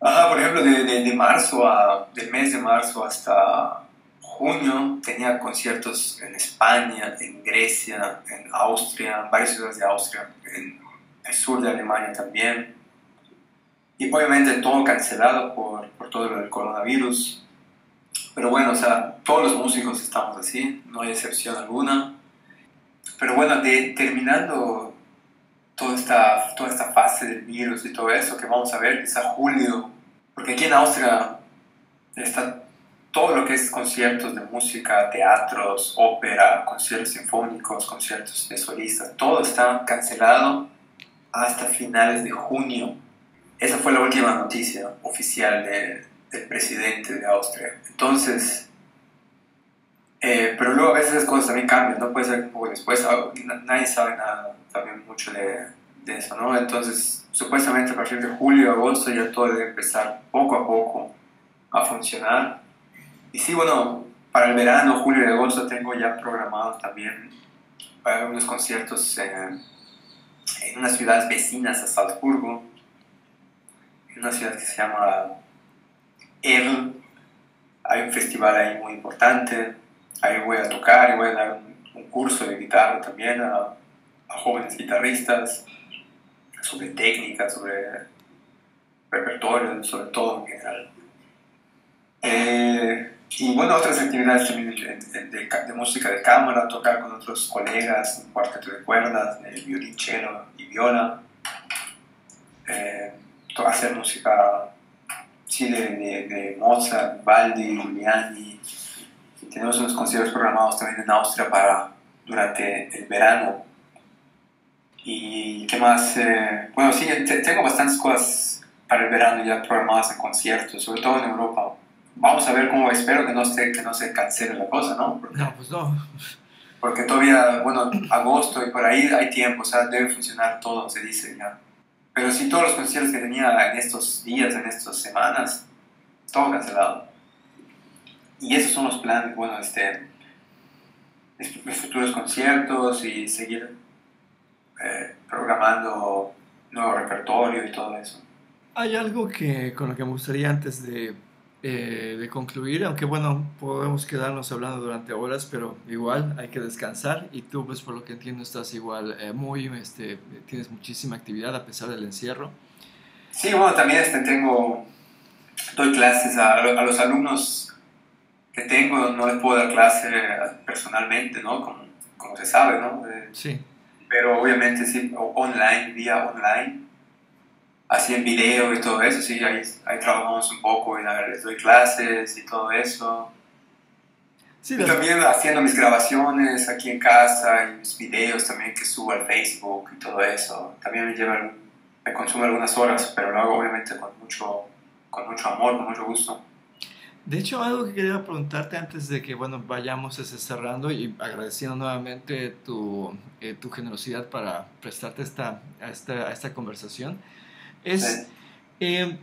Ajá, por ejemplo, de, de, marzo a, del mes de marzo hasta junio tenía conciertos en España, en Grecia, en Austria, en varias ciudades de Austria, en el sur de Alemania también. Y obviamente todo cancelado por, por todo lo del coronavirus. Pero bueno, o sea, todos los músicos estamos así, no hay excepción alguna. Pero bueno, de, terminando toda esta, toda esta fase del virus y todo eso que vamos a ver quizá julio, porque aquí en Austria está todo lo que es conciertos de música, teatros, ópera, conciertos sinfónicos, conciertos de solistas, todo está cancelado hasta finales de junio. Esa fue la última noticia oficial del presidente de Austria. Entonces, eh, pero luego a veces las cosas también cambian, ¿no? Puede ser un poco después, ah, nadie sabe nada también mucho de, de eso, ¿no? Entonces, supuestamente a partir de julio, agosto ya todo debe empezar poco a poco a funcionar. Y sí, bueno, para el verano, julio y agosto tengo ya programado también para unos conciertos en, en unas ciudades vecinas a Salzburgo, en una ciudad que se llama Erl. Hay un festival ahí muy importante, ahí voy a tocar y voy a dar un, un curso de guitarra también a a jóvenes guitarristas sobre técnica, sobre repertorio, sobre todo en general. Eh, y bueno, otras actividades también de, música de cámara, tocar con otros colegas, un cuarteto de cuerdas, el violonchelo y viola, eh, hacer música sí, de, de, Mozart, Baldi, Giuliani. Tenemos unos conciertos programados también en Austria para durante el verano y qué más, eh, bueno, sí, tengo bastantes cosas para el verano ya programadas en conciertos, sobre todo en Europa. Vamos a ver cómo, espero que no, se, que no se cancele la cosa, ¿no? no, pues no. Porque todavía, bueno, agosto y por ahí hay tiempo, o sea, debe funcionar todo, se dice ya. Pero sí, todos los conciertos que tenía en estos días, en estas semanas, todo cancelado. Y esos son los planes, bueno, este, futuros conciertos y seguir eh, programando nuevo repertorio y todo eso. Hay algo que, con lo que me gustaría antes de, eh, de concluir, aunque bueno, podemos quedarnos hablando durante horas, pero igual hay que descansar y tú pues por lo que entiendo estás igual eh, muy, este, tienes muchísima actividad a pesar del encierro. Sí, bueno, también este, tengo, doy clases a, a los alumnos que tengo, no les puedo dar clase personalmente, ¿no? Como, como se sabe, ¿no? sí pero obviamente sí, online, vía online, así en video y todo eso, sí, ahí, ahí trabajamos un poco y les doy clases y todo eso. Sí, y también haciendo mis grabaciones aquí en casa y mis videos también que subo al Facebook y todo eso. También me lleva, me consume algunas horas, pero lo hago obviamente con mucho, con mucho amor, con mucho gusto. De hecho, algo que quería preguntarte antes de que bueno, vayamos cerrando y agradeciendo nuevamente tu, eh, tu generosidad para prestarte esta, a, esta, a esta conversación, es, eh,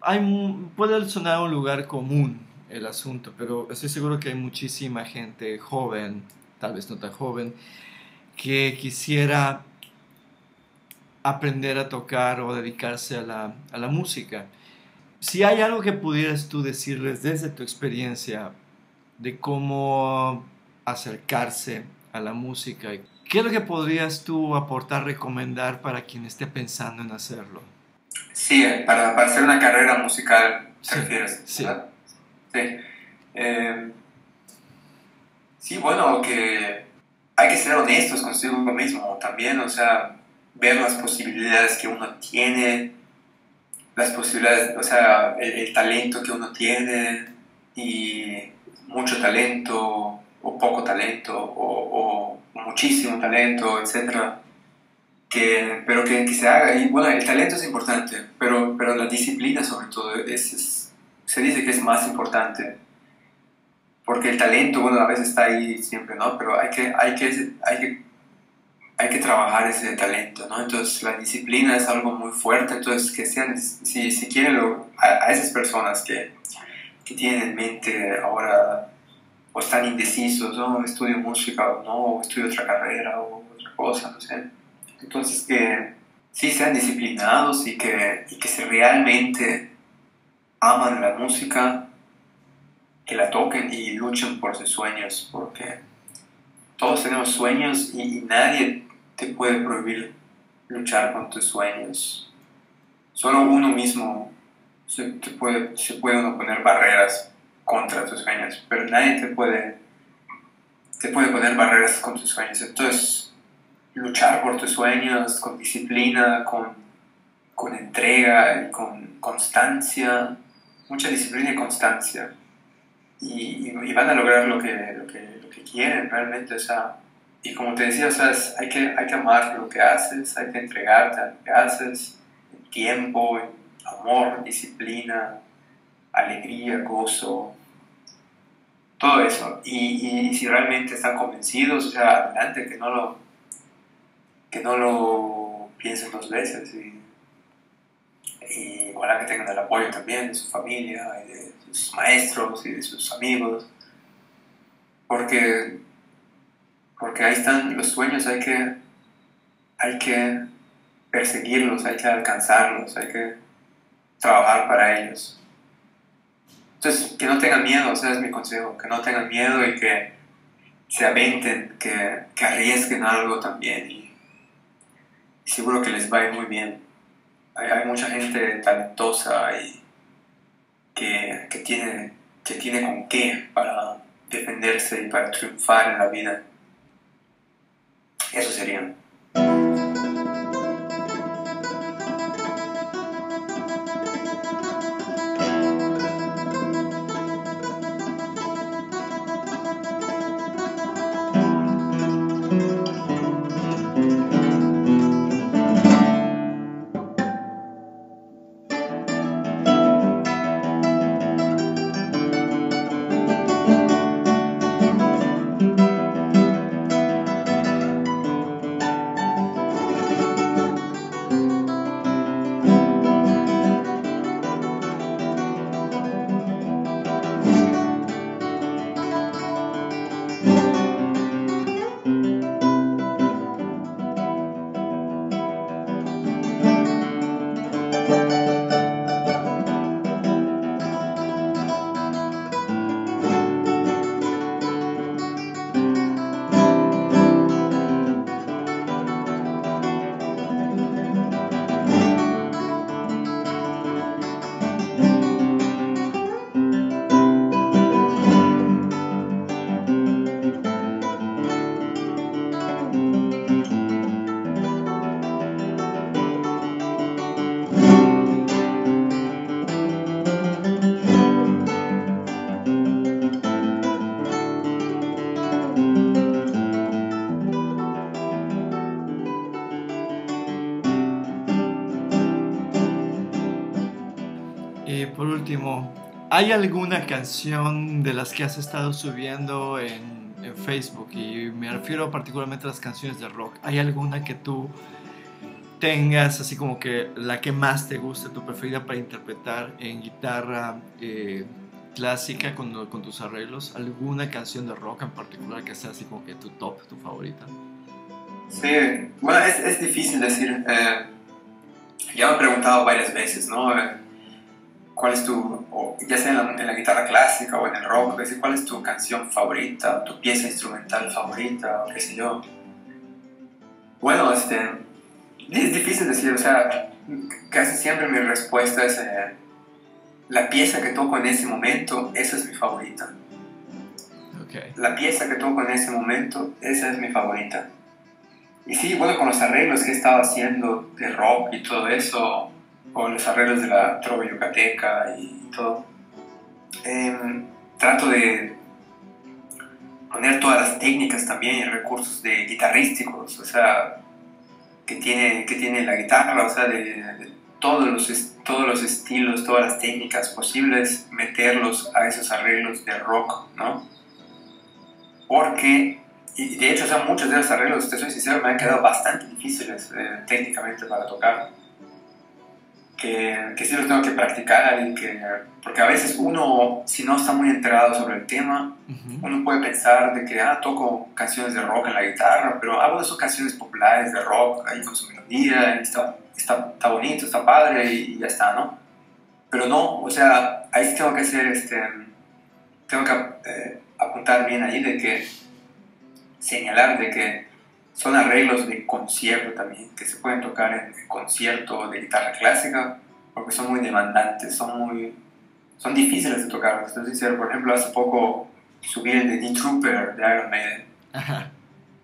hay, puede sonar un lugar común el asunto, pero estoy seguro que hay muchísima gente joven, tal vez no tan joven, que quisiera aprender a tocar o dedicarse a la, a la música si hay algo que pudieras tú decirles desde tu experiencia de cómo acercarse a la música, ¿qué es lo que podrías tú aportar, recomendar para quien esté pensando en hacerlo? Sí, para, para hacer una carrera musical, ¿te refieres? Sí. Sí. Eh, sí, bueno, que hay que ser honestos consigo mismo también, o sea, ver las posibilidades que uno tiene, las posibilidades, o sea, el, talento que uno tiene y mucho talento o poco talento o, muchísimo talento, etc. Que, pero que, que, se haga. Y bueno, el talento es importante, pero, pero la disciplina sobre todo es, se dice que es más importante. Porque el talento, bueno, a veces está ahí siempre, ¿no? Pero hay que, hay que, hay que hay que trabajar ese talento, ¿no? Entonces la disciplina es algo muy fuerte, entonces que sean, si, si quieren a, esas personas que, que, tienen en mente ahora o están indecisos, ¿no? Estudio música o no, o estudio otra carrera o otra cosa, no sé. Entonces que sí sean disciplinados y que, y que se realmente aman la música, que la toquen y luchen por sus sueños, porque todos tenemos sueños y, y nadie te puede prohibir luchar con tus sueños. Solo uno mismo se, puede, se puede poner barreras contra tus sueños, pero nadie te puede, te puede poner barreras con tus sueños. Entonces, luchar por tus sueños con disciplina, con, con entrega con constancia, mucha disciplina y constancia. Y, van a lograr lo que, lo que, lo que quieren realmente. O y como te decía, o sea, hay, que, hay que amar lo que haces, hay que entregarte a lo que haces, en tiempo, en amor, disciplina, alegría, gozo, todo eso. Y, y, si realmente están convencidos, o sea, adelante, que no lo, que no lo piensen dos veces. Y, y ojalá que tengan el apoyo también de su familia, de sus maestros y de sus amigos. Porque porque ahí están los sueños, hay que, hay que perseguirlos, hay que alcanzarlos, hay que trabajar para ellos. Entonces, que no tengan miedo, ese es mi consejo, que no tengan miedo y que se aventen, que, que arriesguen algo también y, seguro que les va a ir muy bien. Hay, hay mucha gente talentosa y que, que, tiene, que tiene con qué para defenderse y para triunfar en la vida. Eso sería. ¿Hay alguna canción de las que has estado subiendo en, Facebook? Y me refiero particularmente a las canciones de rock. ¿Hay alguna que tú tengas así como que la que más te guste, tu preferida para interpretar en guitarra eh, clásica con, con, tus arreglos? ¿Alguna canción de rock en particular que sea así como que tu top, tu favorita? Sí, bueno, es, es difícil decir. Eh, ya me he preguntado varias veces, ¿no? Cuál es tu, o ya sea en la, en la, guitarra clásica o en el rock, cuál es tu canción favorita, tu pieza instrumental favorita, o qué sé yo. Bueno, este, es difícil decir, o sea, casi siempre mi respuesta es eh, la pieza que toco en ese momento, esa es mi favorita. Okay. La pieza que toco en ese momento, esa es mi favorita. Y sí, bueno, con los arreglos que he estado haciendo de rock y todo eso, o los arreglos de la trova yucateca y todo, eh, trato de poner todas las técnicas también y recursos de guitarrísticos, o sea, que tiene, que tiene la guitarra, o sea, de, de todos, los, todos los estilos, todas las técnicas posibles, meterlos a esos arreglos de rock, ¿no? Porque, y de hecho, o sea, muchos de los arreglos, te soy sincero, me han quedado bastante difíciles eh, técnicamente para tocar que, que, sí los tengo que practicar y que, porque a veces uno, si no está muy enterado sobre el tema, uh -huh. uno puede pensar de que, ah, toco canciones de rock en la guitarra, pero hago de esas canciones populares de rock ahí con su melodía, está, está, está bonito, está padre y, y, ya está, ¿no? Pero no, o sea, ahí sí tengo que hacer, este, tengo que eh, apuntar bien ahí de que, señalar de que son arreglos de concierto también, que se pueden tocar en concierto de guitarra clásica, porque son muy demandantes, son muy son difíciles de tocar. Estoy sincero, por ejemplo, hace poco subí el de The Trooper de Iron Maiden. Ajá.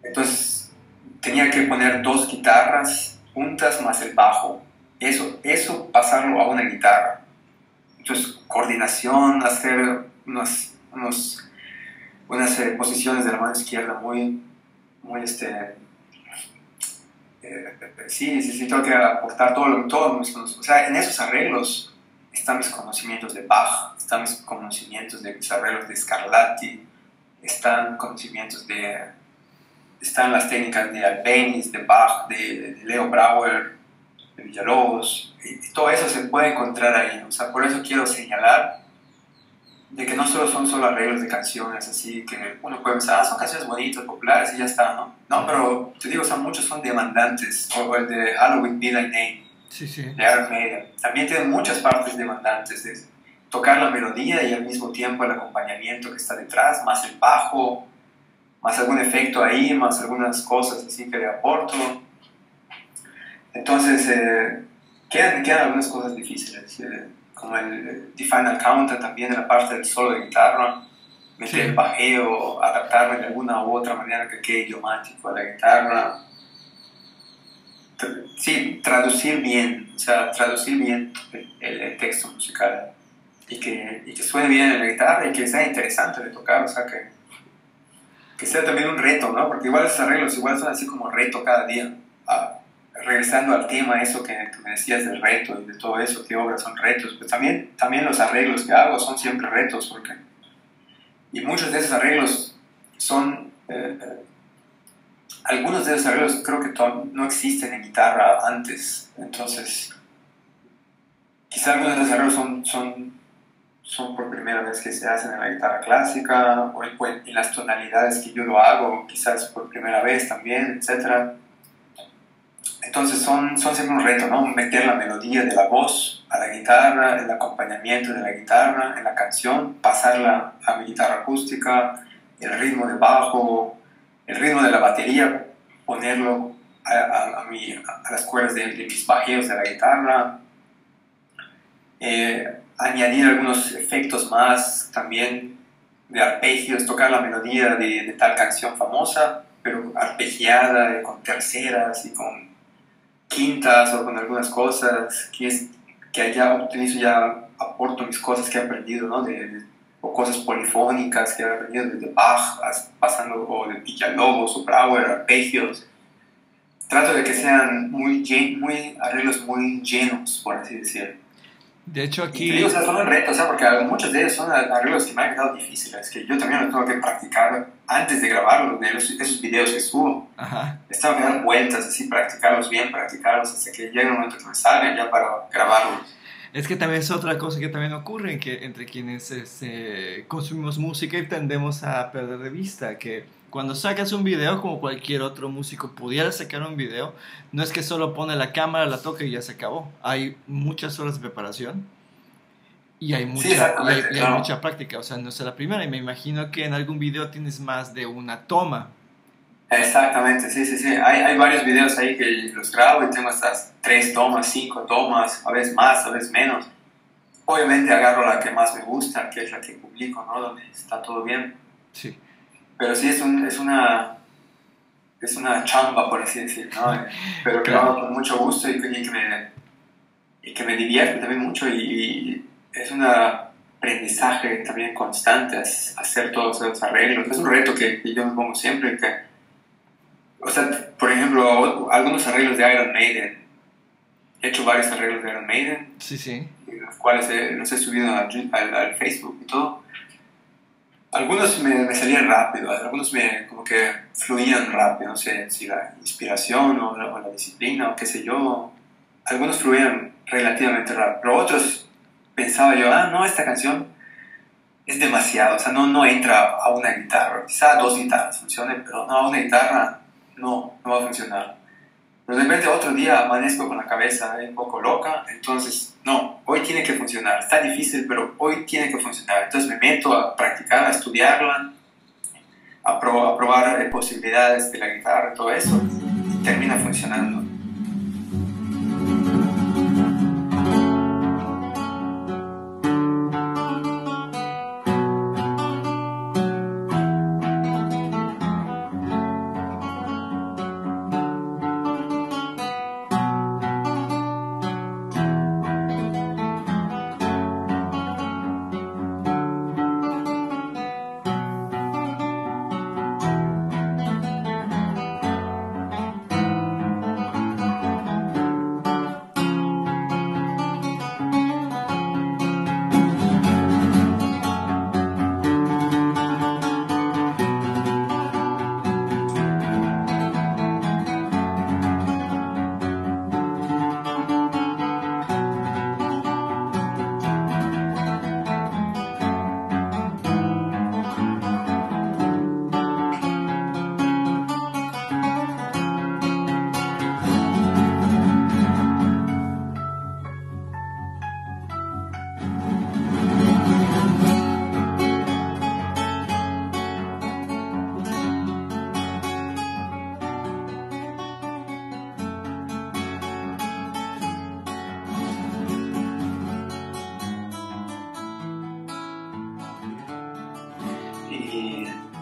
Entonces tenía que poner dos guitarras juntas más el bajo. Eso, eso pasarlo a una guitarra. Entonces, coordinación, hacer unos, unos, unas eh, posiciones de la mano izquierda muy, muy este, eh, sí, sí, sí, tengo que aportar todo, todo mis o sea, en esos arreglos están mis conocimientos de Bach, están mis conocimientos de mis arreglos de Scarlatti, están conocimientos de, están las técnicas de Albeniz, de Bach, de, de Leo Brauer, de Villalobos, y, y todo eso se puede encontrar ahí, o sea, por eso quiero señalar de que no solo son solo arreglos de canciones, así que uno puede pensar, ah, son canciones bonitas, populares y ya está, ¿no? No, pero te digo, sea, muchos son demandantes, o el de Halloween Be Thy Name, sí, sí. de Iron Maiden, también tiene muchas partes demandantes, de tocar la melodía y al mismo tiempo el acompañamiento que está detrás, más el bajo, más algún efecto ahí, más algunas cosas así que le aporto. Entonces, eh, quedan, quedan algunas cosas difíciles. Eh, como el The Final Counter también en la parte del solo de guitarra, meter sí. el bajeo, adaptarme de alguna u otra manera que quede idiomático a la guitarra. Sí, traducir bien, o sea, traducir bien el, el texto musical y que, y que, suene bien en la guitarra y que sea interesante de tocar, o sea, que, que sea también un reto, ¿no? Porque igual esos arreglos igual son así como reto cada día. Ah, regresando al tema, eso que, me decías del reto y de todo eso, qué obras son retos, pues también, también los arreglos que hago son siempre retos, porque, y muchos de esos arreglos son, eh, algunos de esos arreglos creo que no existen en guitarra antes, entonces, quizá algunos de esos arreglos son, son, son por primera vez que se hacen en la guitarra clásica, o en, en las tonalidades que yo lo hago, quizás por primera vez también, etcétera entonces son, son siempre un reto, ¿no? Meter la melodía de la voz a la guitarra, el acompañamiento de la guitarra en la canción, pasarla a mi guitarra acústica, el ritmo de bajo, el ritmo de la batería, ponerlo a, a, a, mi, a las cuerdas de, de, mis bajeos de la guitarra, eh, añadir algunos efectos más también de arpegios, tocar la melodía de, de tal canción famosa, pero arpegiada, con terceras y con quintas o con algunas cosas, que, es, que allá utilizo ya, aporto mis cosas que he aprendido, ¿no? De, de, o cosas polifónicas que he aprendido desde Bach, pasando o de Villalobos o Brauer, arpegios. Trato de que sean muy, muy arreglos muy llenos, por así decirlo. De hecho, aquí. Digo, o sea, son un reto, o sea, porque muchos de ellos son arreglos que me han quedado difíciles, que yo también los tengo que practicar antes de grabarlos, de los, esos videos que subo. Ajá. Les tengo que dar vueltas, así, practicarlos bien, practicarlos hasta que llegue un momento que me salgan ya para grabarlos. Es que también es otra cosa que también ocurre, que entre quienes este, consumimos música y tendemos a perder de vista, que cuando sacas un video, como cualquier otro músico pudiera sacar un video, no es que solo pone la cámara, la toca y ya se acabó. Hay muchas horas de preparación. Y hay mucha, Sí, y hay- y hay mucha práctica, o sea, no es la primera. Y me imagino que en algún video tienes más de una toma. Exactamente, sí, sí, sí. Hay, hay varios videos ahí que los grabo y tengo estas tres tomas, cinco tomas, a veces más, a veces menos. Obviamente agarro la que más me gusta, que es la que publico, ¿no? Donde está todo bien. Sí. Pero sí es, un, es una es una chamba, por así decirlo, ¿no? Pero que lo hago con mucho gusto y, que- y que me, y que me divierte también mucho y, y es un aprendizaje también constante hacer todos esos arreglos. Es un reto que, que yo me pongo siempre, que, o sea, por ejemplo, algunos arreglos de Iron Maiden. He hecho varios arreglos de Iron Maiden, Sí, sí. los cuales he- los he subido al, al- al Facebook y todo. Algunos me, salían rápido, algunos me como que fluían rápido, no sé si la inspiración o la, disciplina o qué sé yo. Algunos fluían relativamente rápido, pero otros pensaba yo, ah, no, esta canción es demasiado, o sea, no, no entra a una guitarra, quizá dos guitarras funcionen, pero no a una guitarra no, no va a funcionar. De repente otro día amanezco con la cabeza un poco loca, entonces, no, hoy tiene que funcionar, está difícil, pero hoy tiene que funcionar. Entonces me meto a practicar, a estudiarla, a, pro- a probar eh, posibilidades de la guitarra, todo eso, y termina funcionando.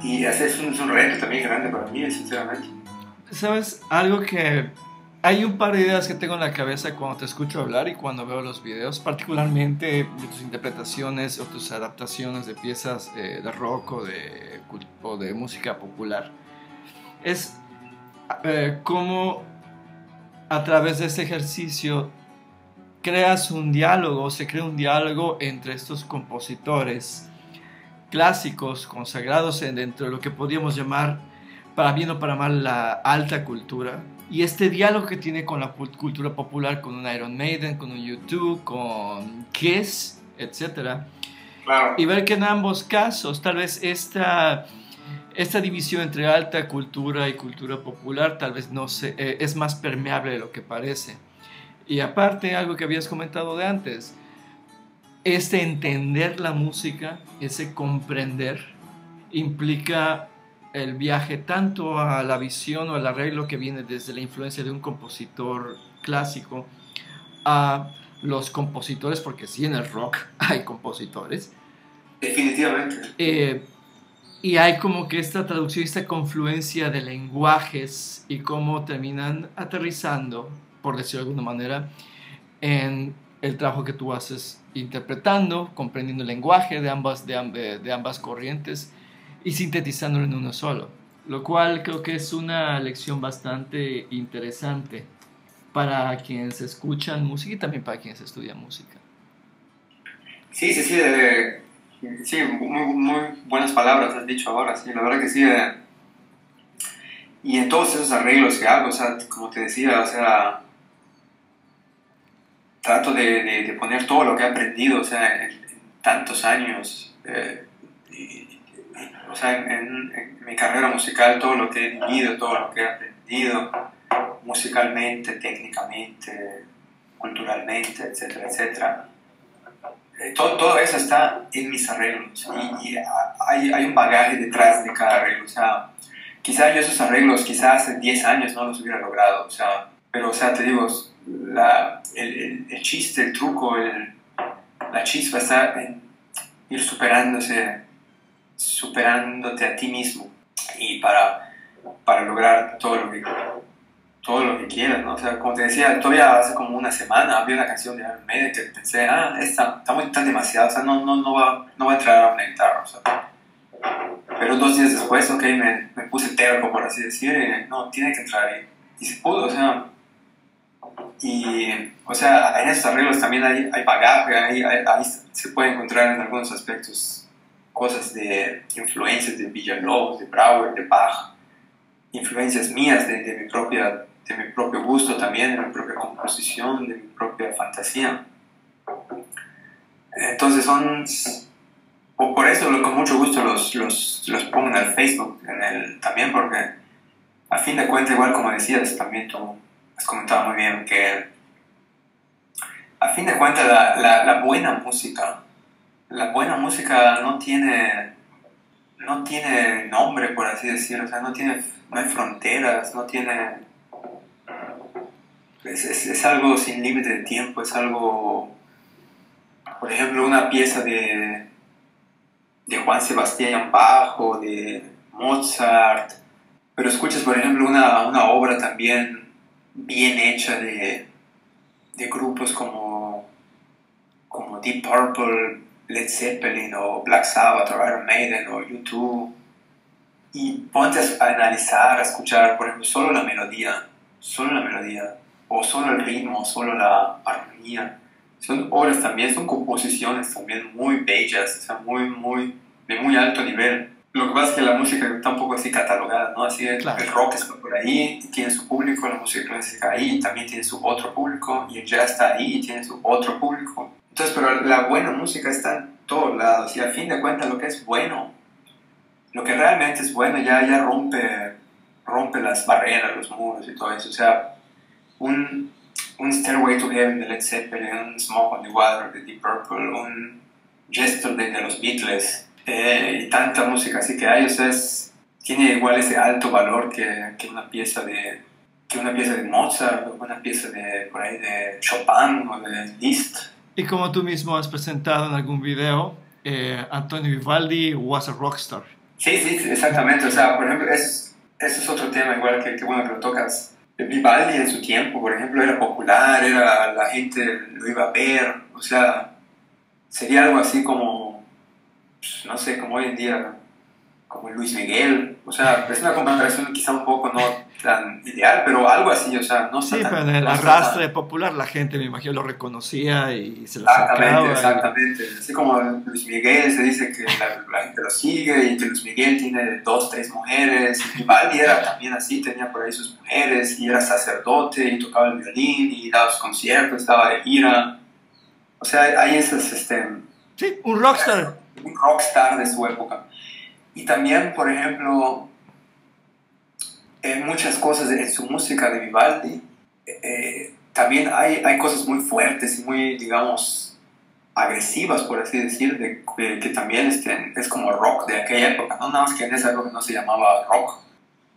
Y, ese es un, es también grande para mí, sinceramente. ¿Sabes? Algo que... Hay un par de ideas que tengo en la cabeza cuando te escucho hablar y cuando veo los videos, particularmente de tus interpretaciones o tus adaptaciones de piezas eh, de rock o de, cul- o de música popular. Es eh, cómo a través de este ejercicio creas un diálogo, se crea un diálogo entre estos compositores clásicos, consagrados en- dentro de lo que podríamos llamar, para bien o para mal, la alta cultura. Y este diálogo que tiene con la cultura popular, con un Iron Maiden, con un YouTube, con Kiss, etc. Claro. Y ver que en ambos casos, tal vez esta, esta división entre alta cultura y cultura popular, tal vez no se, eh, es más permeable de lo que parece. Y aparte, algo que habías comentado de antes, este entender la música, ese comprender, implica el viaje tanto a la visión o al arreglo que viene desde la influencia de un compositor clásico a los compositores, porque sí en el rock hay compositores, Definitivamente. eh, y hay como que esta traducción, esta confluencia de lenguajes y cómo terminan aterrizando, por decirlo de alguna manera, en el trabajo que tú haces interpretando, comprendiendo el lenguaje de ambas, de, de ambas corrientes y sintetizándolo en uno solo. Lo cual creo que es una lección bastante interesante para quienes escuchan música y también para quienes estudian música. Sí, sí, sí. sí, muy, muy buenas palabras has dicho ahora, sí, la verdad que sí. y en todos esos arreglos que hago, o sea, como te decía, o sea, trato de, de- de poner todo lo que he aprendido, o sea, en, en tantos años, eh, y- y- o sea, en, en- en mi carrera musical, todo lo que he vivido, todo lo que he aprendido, musicalmente, técnicamente, culturalmente, etcétera, etcétera. eh, todo, todo eso está en mis arreglos y, y hay, hay, un bagaje detrás de cada arreglo. O sea, quizá yo esos arreglos, quizás hace 10 años no los hubiera logrado. O sea, pero, o sea, te digo, la, el, el, chiste, el truco, el, la chispa está en ir superándose, superándote a ti mismo y para, para lograr todo lo que todo lo que quieras, ¿no? O sea, como te decía, todavía hace como una semana había una canción de Iron Maiden que pensé, ah, esta está muy tan demasiado, o sea, no, no, no, va, no va a entrar a una guitarra, o sea. Pero dos días después, ok, me, me puse terco, por así decir, y, no, tiene que entrar y, y se pudo, o sea. Y, o sea, en esos arreglos también hay, hay bagaje, ahí, ahí, se puede encontrar en algunos aspectos cosas de influencias de Villalobos, de Brauer, de Bach, influencias mías de, de mi propia de mi propio gusto también, de mi propia composición, de mi propia fantasía. Entonces son, o por eso con mucho gusto los, los, los pongo en el Facebook en el, también, porque a fin de cuentas, igual como decías, también tú has comentado muy bien que a fin de cuentas la, la, la buena música, la buena música no tiene, no tiene nombre, por así decirlo, o sea, no, tiene, no hay fronteras, no tiene es, es, algo sin límite de tiempo, es algo, por ejemplo, una pieza de, de Juan Sebastián Bach o de Mozart, pero escuchas, por ejemplo, una, una obra también bien hecha de, de grupos como, como Deep Purple, Led Zeppelin o Black Sabbath o Iron Maiden o YouTube y ponte a analizar, a escuchar, por ejemplo, solo la melodía, solo la melodía o solo el ritmo, solo la armonía. Son obras también, son composiciones también muy bellas, o sea, muy, muy, de muy alto nivel. Lo que pasa es que la música está un poco así catalogada, ¿no? Así el rock está por ahí tiene su público, la música clásica ahí también tiene su otro público y el jazz está ahí y tiene su otro público. Entonces, pero la buena música está en todos lados y al fin de cuentas lo que es bueno, lo que realmente es bueno ya, ya rompe, rompe las barreras, los muros y todo eso. O sea, un, un Stairway to Heaven de Led Zeppelin, un Smoke on the Water de Deep Purple, un Yesterday de los Beatles eh, y tanta música así que hay, o sea, tiene igual ese alto valor que, que, una pieza de que una pieza de Mozart o una pieza de por ahí de Chopin o de Liszt. Y como tú mismo has presentado en algún video, eh, Antonio Vivaldi was a rockstar. Sí, sí, exactamente. O sea, por ejemplo, eso, eso es otro tema igual que, que bueno que lo tocas Vivaldi en su tiempo, por ejemplo, era popular, era, la gente lo iba a ver, o sea, sería algo así como, no sé, como hoy en día, como Luis Miguel, o sea, es una comparación quizá un poco no tan ideal, pero algo así, o sea, no sé. Sí, pero en el arrastre popular la gente, me imagino, lo reconocía y se lo Exactamente, exactamente. Así como Luis Miguel se dice que la, gente lo sigue y que Luis Miguel tiene dos, tres mujeres. Y Vivaldi era también así, tenía por ahí sus mujeres y era sacerdote y tocaba el violín y daba sus conciertos, estaba de gira. O sea, hay esas, este... Sí, un rockstar. Un rockstar de su época. Y también, por ejemplo, en muchas cosas en su música de Vivaldi, eh, también hay, hay cosas muy fuertes y muy, digamos, agresivas, por así decir, de, que también este, es como rock de aquella época, no nada más que en esa época no se llamaba rock.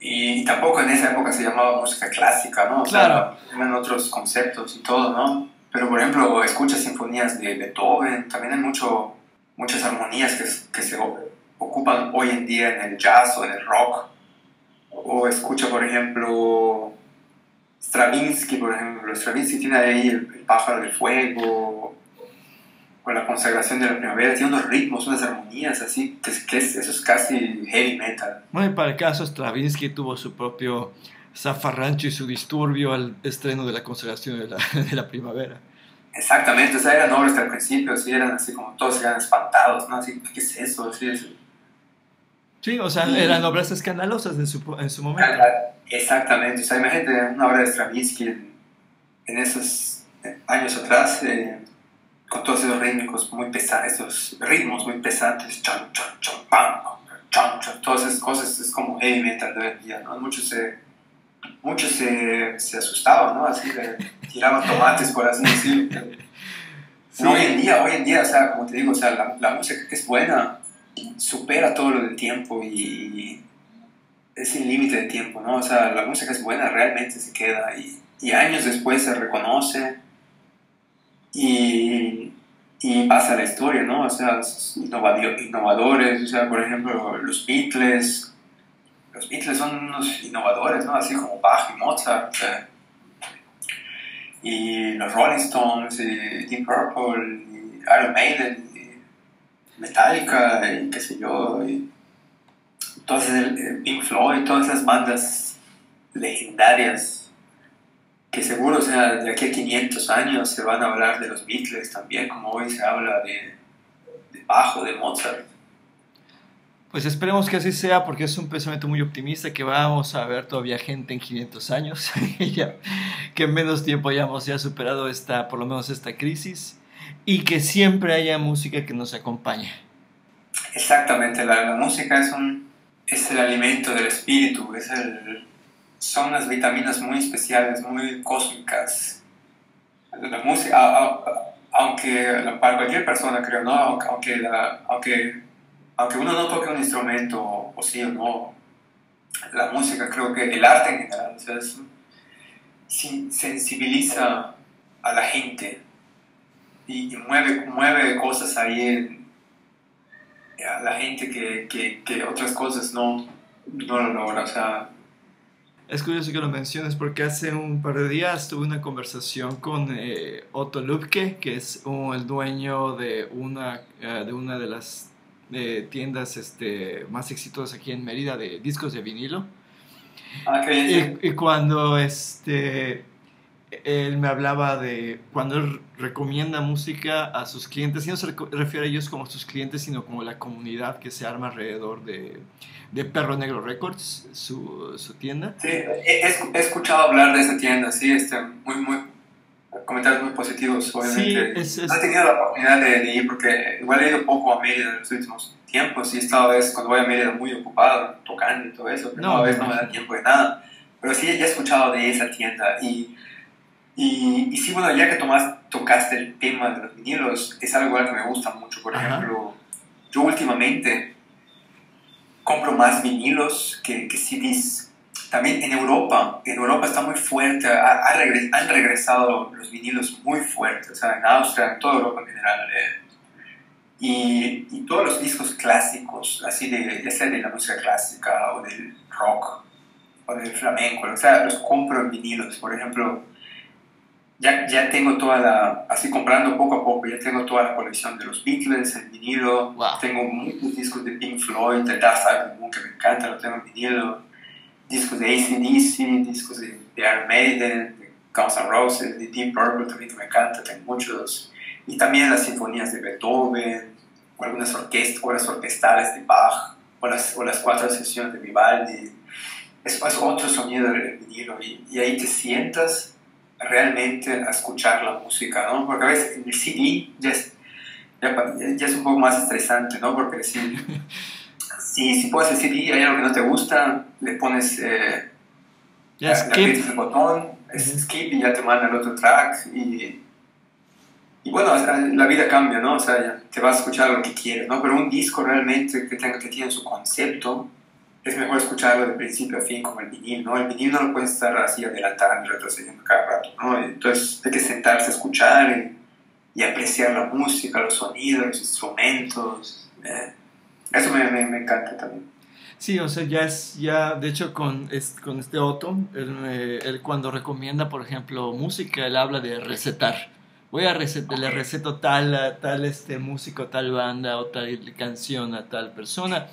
Y, tampoco en esa época se llamaba música clásica, ¿no? O claro. sea, eran otros conceptos y todo, ¿no? Pero, por ejemplo, escucha sinfonías de Beethoven, también hay mucho, muchas armonías que, se ocupan hoy en día en el jazz o en el rock. O escucha, por ejemplo, Stravinsky, por ejemplo. Stravinsky tiene ahí el, pájaro del fuego, o la consagración de la primavera. Tiene unos ritmos, unas armonías así, que, que es, eso es casi heavy metal. Bueno, y para el caso, Stravinsky tuvo su propio zafarrancho y su disturbio al estreno de la consagración de la primavera. Exactamente, o sea, eran obras que al principio así eran así como todos eran espantados, ¿no? Así, ¿qué es eso? Así, es, Sí, o sea, eran obras escandalosas en su, en su momento. Exactamente, o sea, imagínate una obra de Stravinsky en, esos años atrás, eh, con todos esos ritmos muy pesados, esos ritmos muy pesantes, chon, chon, chon, pam, chon, chon, todas esas cosas, es como heavy metal de hoy en día, ¿no? Muchos se, muchos se, se asustaban, ¿no? Así, tiraban tomates, por así decirlo. Hoy en día, hoy en día, o sea, como te digo, o sea, la, la música que es buena supera todo lo del tiempo y es sin límite de tiempo, ¿no? O sea, la música es buena, realmente se queda y, y años después se reconoce y, y, pasa la historia, ¿no? O sea, innovadores, o sea, por ejemplo, los Beatles, los Beatles son unos innovadores, ¿no? Así como Bach y Mozart. Y los Rolling Stones, Deep Purple, Iron Maiden, Metallica, y qué sé yo, y entonces Pink Floyd, todas esas bandas legendarias que seguro, sea, de aquí a 500 años se van a hablar de los Beatles también, como hoy se habla de, de Bajo, de Mozart. Pues esperemos que así sea, porque es un pensamiento muy optimista que vamos a ver todavía gente en 500 años, que en menos tiempo hayamos ya superado esta, por lo menos esta crisis, y que siempre haya música que nos acompañe. Exactamente, la, la música es, un, es el alimento del espíritu, es el, son unas vitaminas muy especiales, muy cósmicas. La música, aunque para cualquier persona creo, ¿no? Aunque, la, aunque aunque uno no toque un instrumento, o sí o no, la música, creo que el arte en general, o sea, sensibiliza a la gente y, mueve, mueve cosas ahí en, a la gente que, que, que, otras cosas no, no lo logran. O sea, es curioso que lo menciones porque hace un par de días tuve una conversación con eh, Otto Lupke, que es el dueño de una, eh, de una de las de tiendas este, más exitosas aquí en Mérida de discos de vinilo. Ah, y, cuando este, él me hablaba de cuando él recomienda música a sus clientes, y no se refiere a ellos como sus clientes, sino como la comunidad que se arma alrededor de, de Perro Negro Records, su, su tienda. Sí, he, he, escuchado hablar de esa tienda, sí, este, muy, muy, comentarios muy positivos, obviamente. Sí, No he tenido la oportunidad de, ir porque igual he ido poco a Mérida en los últimos tiempos y esta vez cuando voy a Mérida muy ocupado, tocando y todo eso, pero no, vez no me da tiempo de nada. Pero sí, he escuchado de esa tienda y, y, y sí, bueno, ya que tomas, tocaste el tema de los vinilos, es algo que me gusta mucho. Por ejemplo, yo últimamente compro más vinilos que, que CDs también en Europa, en Europa está muy fuerte, han regresado los vinilos muy fuertes, o sea, en Austria, en toda Europa en general. Eh, y, y, todos los discos clásicos, así de, ya sea de la música clásica o del rock o del flamenco, o sea, los compro en vinilos. Por ejemplo, ya, ya tengo toda la, así comprando poco a poco, ya tengo toda la colección de los Beatles en vinilo, tengo muchos discos de Pink Floyd, de Dark Side que me encanta, lo tengo en vinilo discos de ACDC, discos de, de Iron Maiden, de Guns N' Roses, de Deep Purple también que me encanta, tengo muchos. Y también las sinfonías de Beethoven, o algunas orquestas, obras orquestales de Bach, o las, o las cuatro sesiones de Vivaldi. Es, es otro sonido del vinilo y, y, ahí te sientas realmente a escuchar la música, ¿no? Porque a veces en el CD ya es, ya, ya es un poco más estresante, ¿no? Porque si si, si puedes decir hay algo que no te gusta, le pones eh, skip. el botón, es skip y ya te manda el otro track y, y bueno, la vida cambia, ¿no? O sea, ya te vas a escuchar lo que quieres, ¿no? Pero un disco realmente que tenga que tiene su concepto, es mejor escucharlo de principio a fin como el vinil, ¿no? El vinil no lo puedes estar así adelantando, retrocediendo cada rato, ¿no? Entonces hay que sentarse a escuchar y, y apreciar la música, los sonidos, los instrumentos. Eh, eso me, me, encanta también. Sí, o sea, ya es, ya, de hecho, con, este, con este Otto, él, él, cuando recomienda, por ejemplo, música, él habla de recetar. Voy a recetar, le receto tal, tal este músico, tal banda o tal canción a tal persona.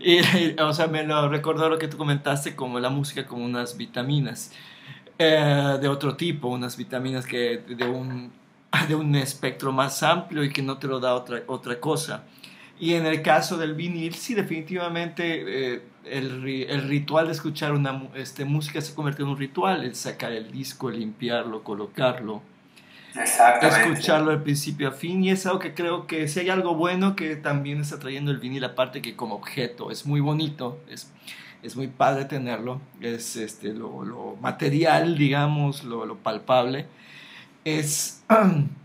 Y, o sea, me lo recordó lo que tú comentaste, como la música como unas vitaminas eh, de otro tipo, unas vitaminas que de un, de un espectro más amplio y que no te lo da otra, otra cosa. Y en el caso del vinil, sí, definitivamente eh, el, el, ritual de escuchar una este, música se convierte en un ritual, el sacar el disco, el limpiarlo, colocarlo. Escucharlo al principio a fin y es algo que creo que si hay algo bueno que también está trayendo el vinil aparte que como objeto es muy bonito, es, es muy padre tenerlo, es este, lo, lo material, digamos, lo, lo palpable, es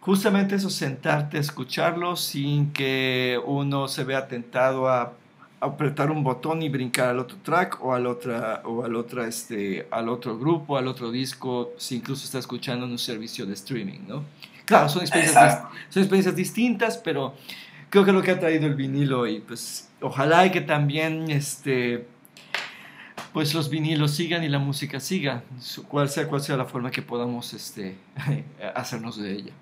justamente eso, sentarte a escucharlo sin que uno se vea tentado a apretar un botón y brincar al otro track o al otra o al otra este al otro grupo al otro disco si incluso está escuchando en un servicio de streaming no claro son experiencias son experiencias distintas pero creo que lo que ha traído el vinilo y pues ojalá y que también este pues los vinilos sigan y la música siga cual sea cual sea la forma que podamos este hacernos de ella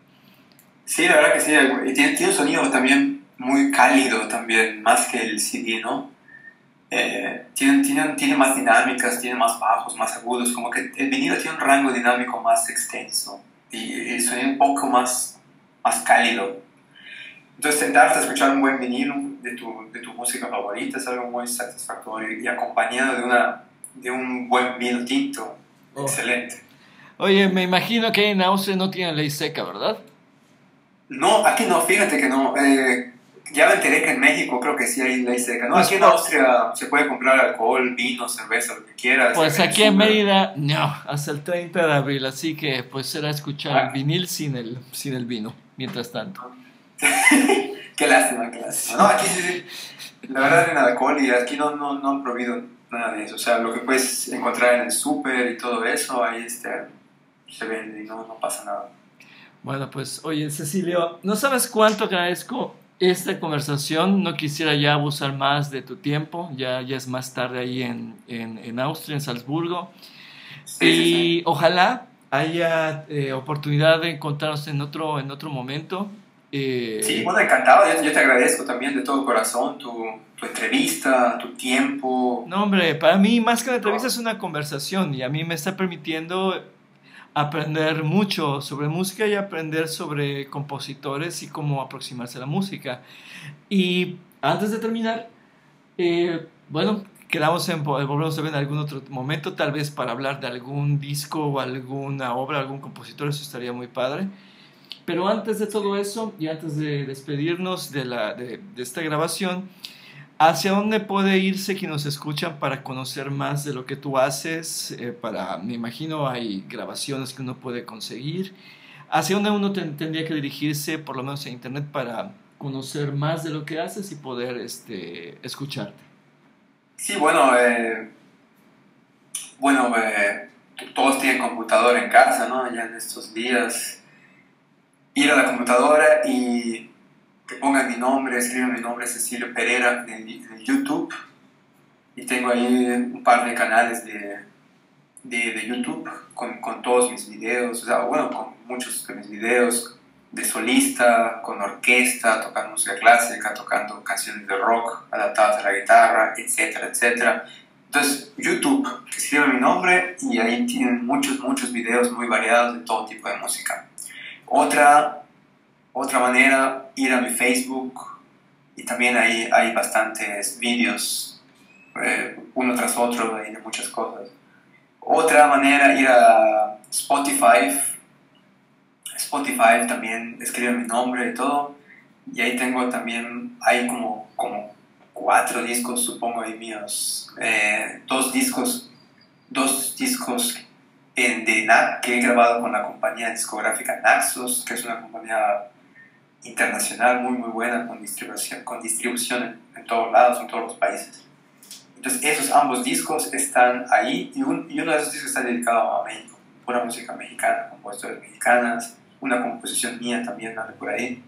sí la verdad que sí y tiene, tiene un sonido también muy cálido también, más que el CD, ¿no? Eh, tiene, tiene, tiene, más dinámicas, tiene más bajos, más agudos, como que el vinilo tiene un rango dinámico más extenso y, suena un poco más, más cálido. Entonces, sentarte a escuchar un buen vinilo de tu, de tu música favorita es algo muy satisfactorio y acompañado de, una, de un buen vino tinto. Oh. Excelente. Oye, me imagino que en Austria no tienen ley seca, ¿verdad? No, aquí no, fíjate que no. Eh, ya me enteré que en México creo que sí hay ley seca. No, pues aquí en Austria se puede comprar alcohol, vino, cerveza, lo que quieras. Pues aquí en Mérida, no, hasta el 30 de abril, así que pues será escuchar ah. vinil sin el, sin el vino, mientras tanto. qué lástima, qué lástima. No, aquí sí, la verdad en alcohol y aquí no, no, no han prohibido nada de eso. O sea, lo que puedes encontrar en el súper y todo eso, ahí este, se vende y no, no pasa nada. Bueno, pues oye, Cecilio, no sabes cuánto agradezco esta conversación. No quisiera ya abusar más de tu tiempo, ya, ya es más tarde ahí en, en, en Austria, en Salzburgo. y ojalá haya eh, oportunidad de encontrarnos en otro, en otro momento. Eh, sí, bueno, encantado. Yo, te agradezco también de todo corazón tu, tu, entrevista, tu tiempo. No, hombre, para mí más que una entrevista es una conversación y a mí me está permitiendo aprender mucho sobre música y aprender sobre compositores y cómo aproximarse a la música. Y antes de terminar, eh, bueno, quedamos en volvemos a ver en algún otro momento, tal vez para hablar de algún disco o alguna obra, algún compositor, eso estaría muy padre. Pero antes de todo eso y antes de despedirnos de, la, de esta grabación, ¿Hacia dónde puede irse quien nos escuchan para conocer más de lo que tú haces? Eh, para, me imagino hay grabaciones que uno puede conseguir. ¿Hacia dónde uno tendría que dirigirse, por lo menos en internet, para conocer más de lo que haces y poder este, escucharte? Sí, bueno, eh, bueno, eh, todos tienen computadora en casa, ¿no? Ya en estos días. Ir a la computadora y que pongan mi nombre, escriban mi nombre, Cecilio Pereira, en, YouTube. Y tengo ahí un par de canales de, de, YouTube con, con, todos mis videos, o sea, bueno, con muchos de mis videos de solista, con orquesta, tocando música clásica, tocando canciones de rock adaptadas a la guitarra, etcétera, etcétera. Entonces, YouTube, escriban mi nombre y ahí tienen muchos, muchos videos muy variados de todo tipo de música. Otra otra manera, ir a mi Facebook y también ahí hay bastantes vídeos, eh, uno tras otro, de muchas cosas. Otra manera, ir a Spotify. Spotify también escribe mi nombre y todo. Y ahí tengo también, hay como, como cuatro discos, supongo, ahí míos. Eh, dos discos, dos discos en, de que he grabado con la compañía discográfica Naxos, que es una compañía internacional muy muy buena con distribución, con distribución en, todos lados, en todos los países. Entonces esos ambos discos están ahí y, uno de esos discos está dedicado a México, pura música mexicana, compositores mexicanas, una composición mía también anda por ahí.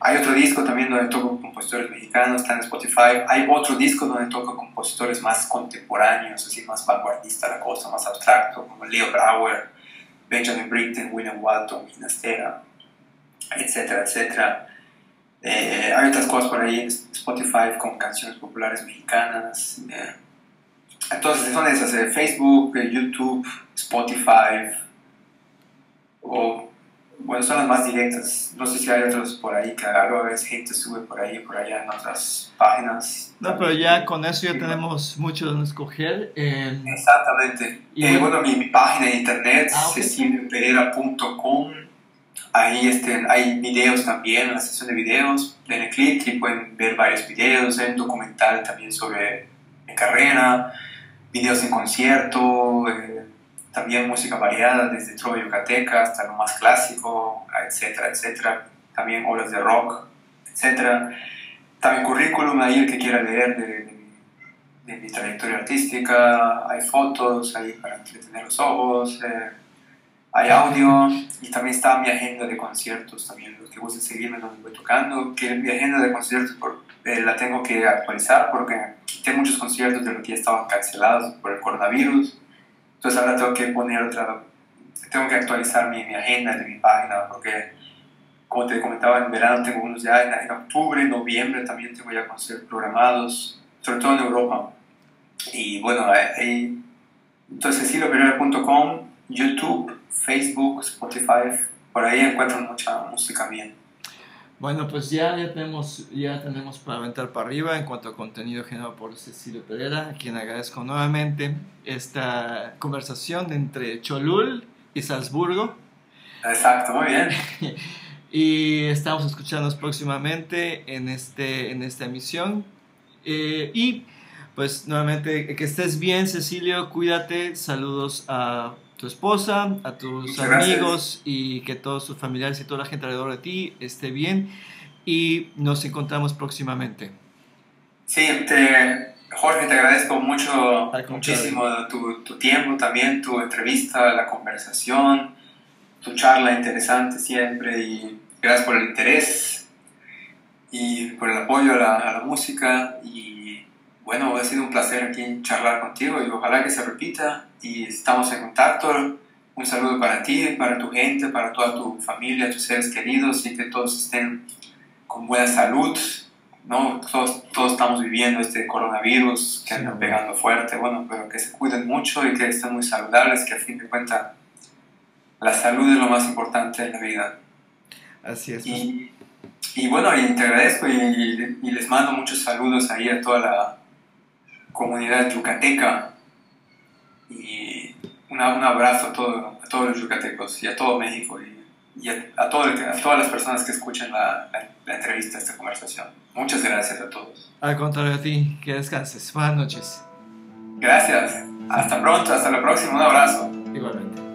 Hay otro disco también donde toco compositores mexicanos, está en Spotify. Hay otro disco donde toco compositores más contemporáneos, así más vanguardista la cosa, más abstracto, como Leo Brauer, Benjamin Britten, William Walton, Ginastera etcétera, etcétera. Eh, hay otras cosas por ahí en Spotify con canciones populares mexicanas. Eh, entonces son esas, eh, Facebook, YouTube, Spotify, o bueno, son las más directas. No sé si hay otros por ahí que a veces gente sube por ahí por allá en otras páginas. No, pero ya con eso ya tenemos mucho donde escoger. Exactamente. Y bueno, mi, página de internet, ah, Ahí este, hay videos también, en la sección de videos, en el clip y pueden ver varios videos, hay un documental también sobre mi carrera, videos en concierto, eh, también música variada, desde trova yucateca hasta lo más clásico, etcétera, etcétera. También obras de rock, etcétera. También currículum ahí, el que quiera leer de, de, mi trayectoria artística. Hay fotos ahí para entretener los ojos. Eh, hay audio y también está mi agenda de conciertos también, los que gusten seguirme donde voy tocando, que mi agenda de conciertos eh, la tengo que actualizar porque quité muchos conciertos de los que ya estaban cancelados por el coronavirus, entonces ahora tengo que poner otra, tengo que actualizar mi, mi agenda de mi página porque como te comentaba en verano tengo unos ya en, en octubre, noviembre también tengo ya conciertos programados, sobre todo en Europa. Y bueno, entonces ceciliopereira.com, YouTube, Facebook, Spotify, por ahí encuentran mucha música bien. Bueno, pues ya, ya, tenemos, ya tenemos para aventar para arriba en cuanto a contenido generado por Cecilio Pereira, a quien agradezco nuevamente esta conversación entre Cholul y Salzburgo. Exacto, muy bien. y estamos escuchándonos próximamente en, este, en esta emisión. Eh, y pues nuevamente, que estés bien, Cecilio, cuídate, saludos a tu esposa, a tus amigos y que todos tus familiares y toda la gente alrededor de ti esté bien. Y nos encontramos próximamente. Sí, te, Jorge, te agradezco mucho, muchísimo tu, tu, tiempo también, tu entrevista, la conversación, tu charla interesante siempre y gracias por el interés y por el apoyo a la, a la música y bueno, ha sido un placer aquí charlar contigo y ojalá que se repita y estamos en contacto. Un saludo para ti, para tu gente, para toda tu familia, tus seres queridos y que todos estén con buena salud. ¿no? Todos, todos estamos viviendo este coronavirus que anda pegando fuerte, bueno, pero que se cuiden mucho y que estén muy saludables, que a fin de cuentas la salud es lo más importante en la vida. Así es. Y, y bueno, y te agradezco y, y, les mando muchos saludos ahí a toda la comunidad yucateca y un abrazo a, todo, a, todos los yucatecos y a todo México y, a, a, todo, a, todas las personas que escuchan la, la, entrevista, esta conversación. Muchas gracias a todos. Al contrario a ti, que descanses. Buenas noches. Gracias. Hasta pronto, hasta la próxima. Un abrazo. Igualmente.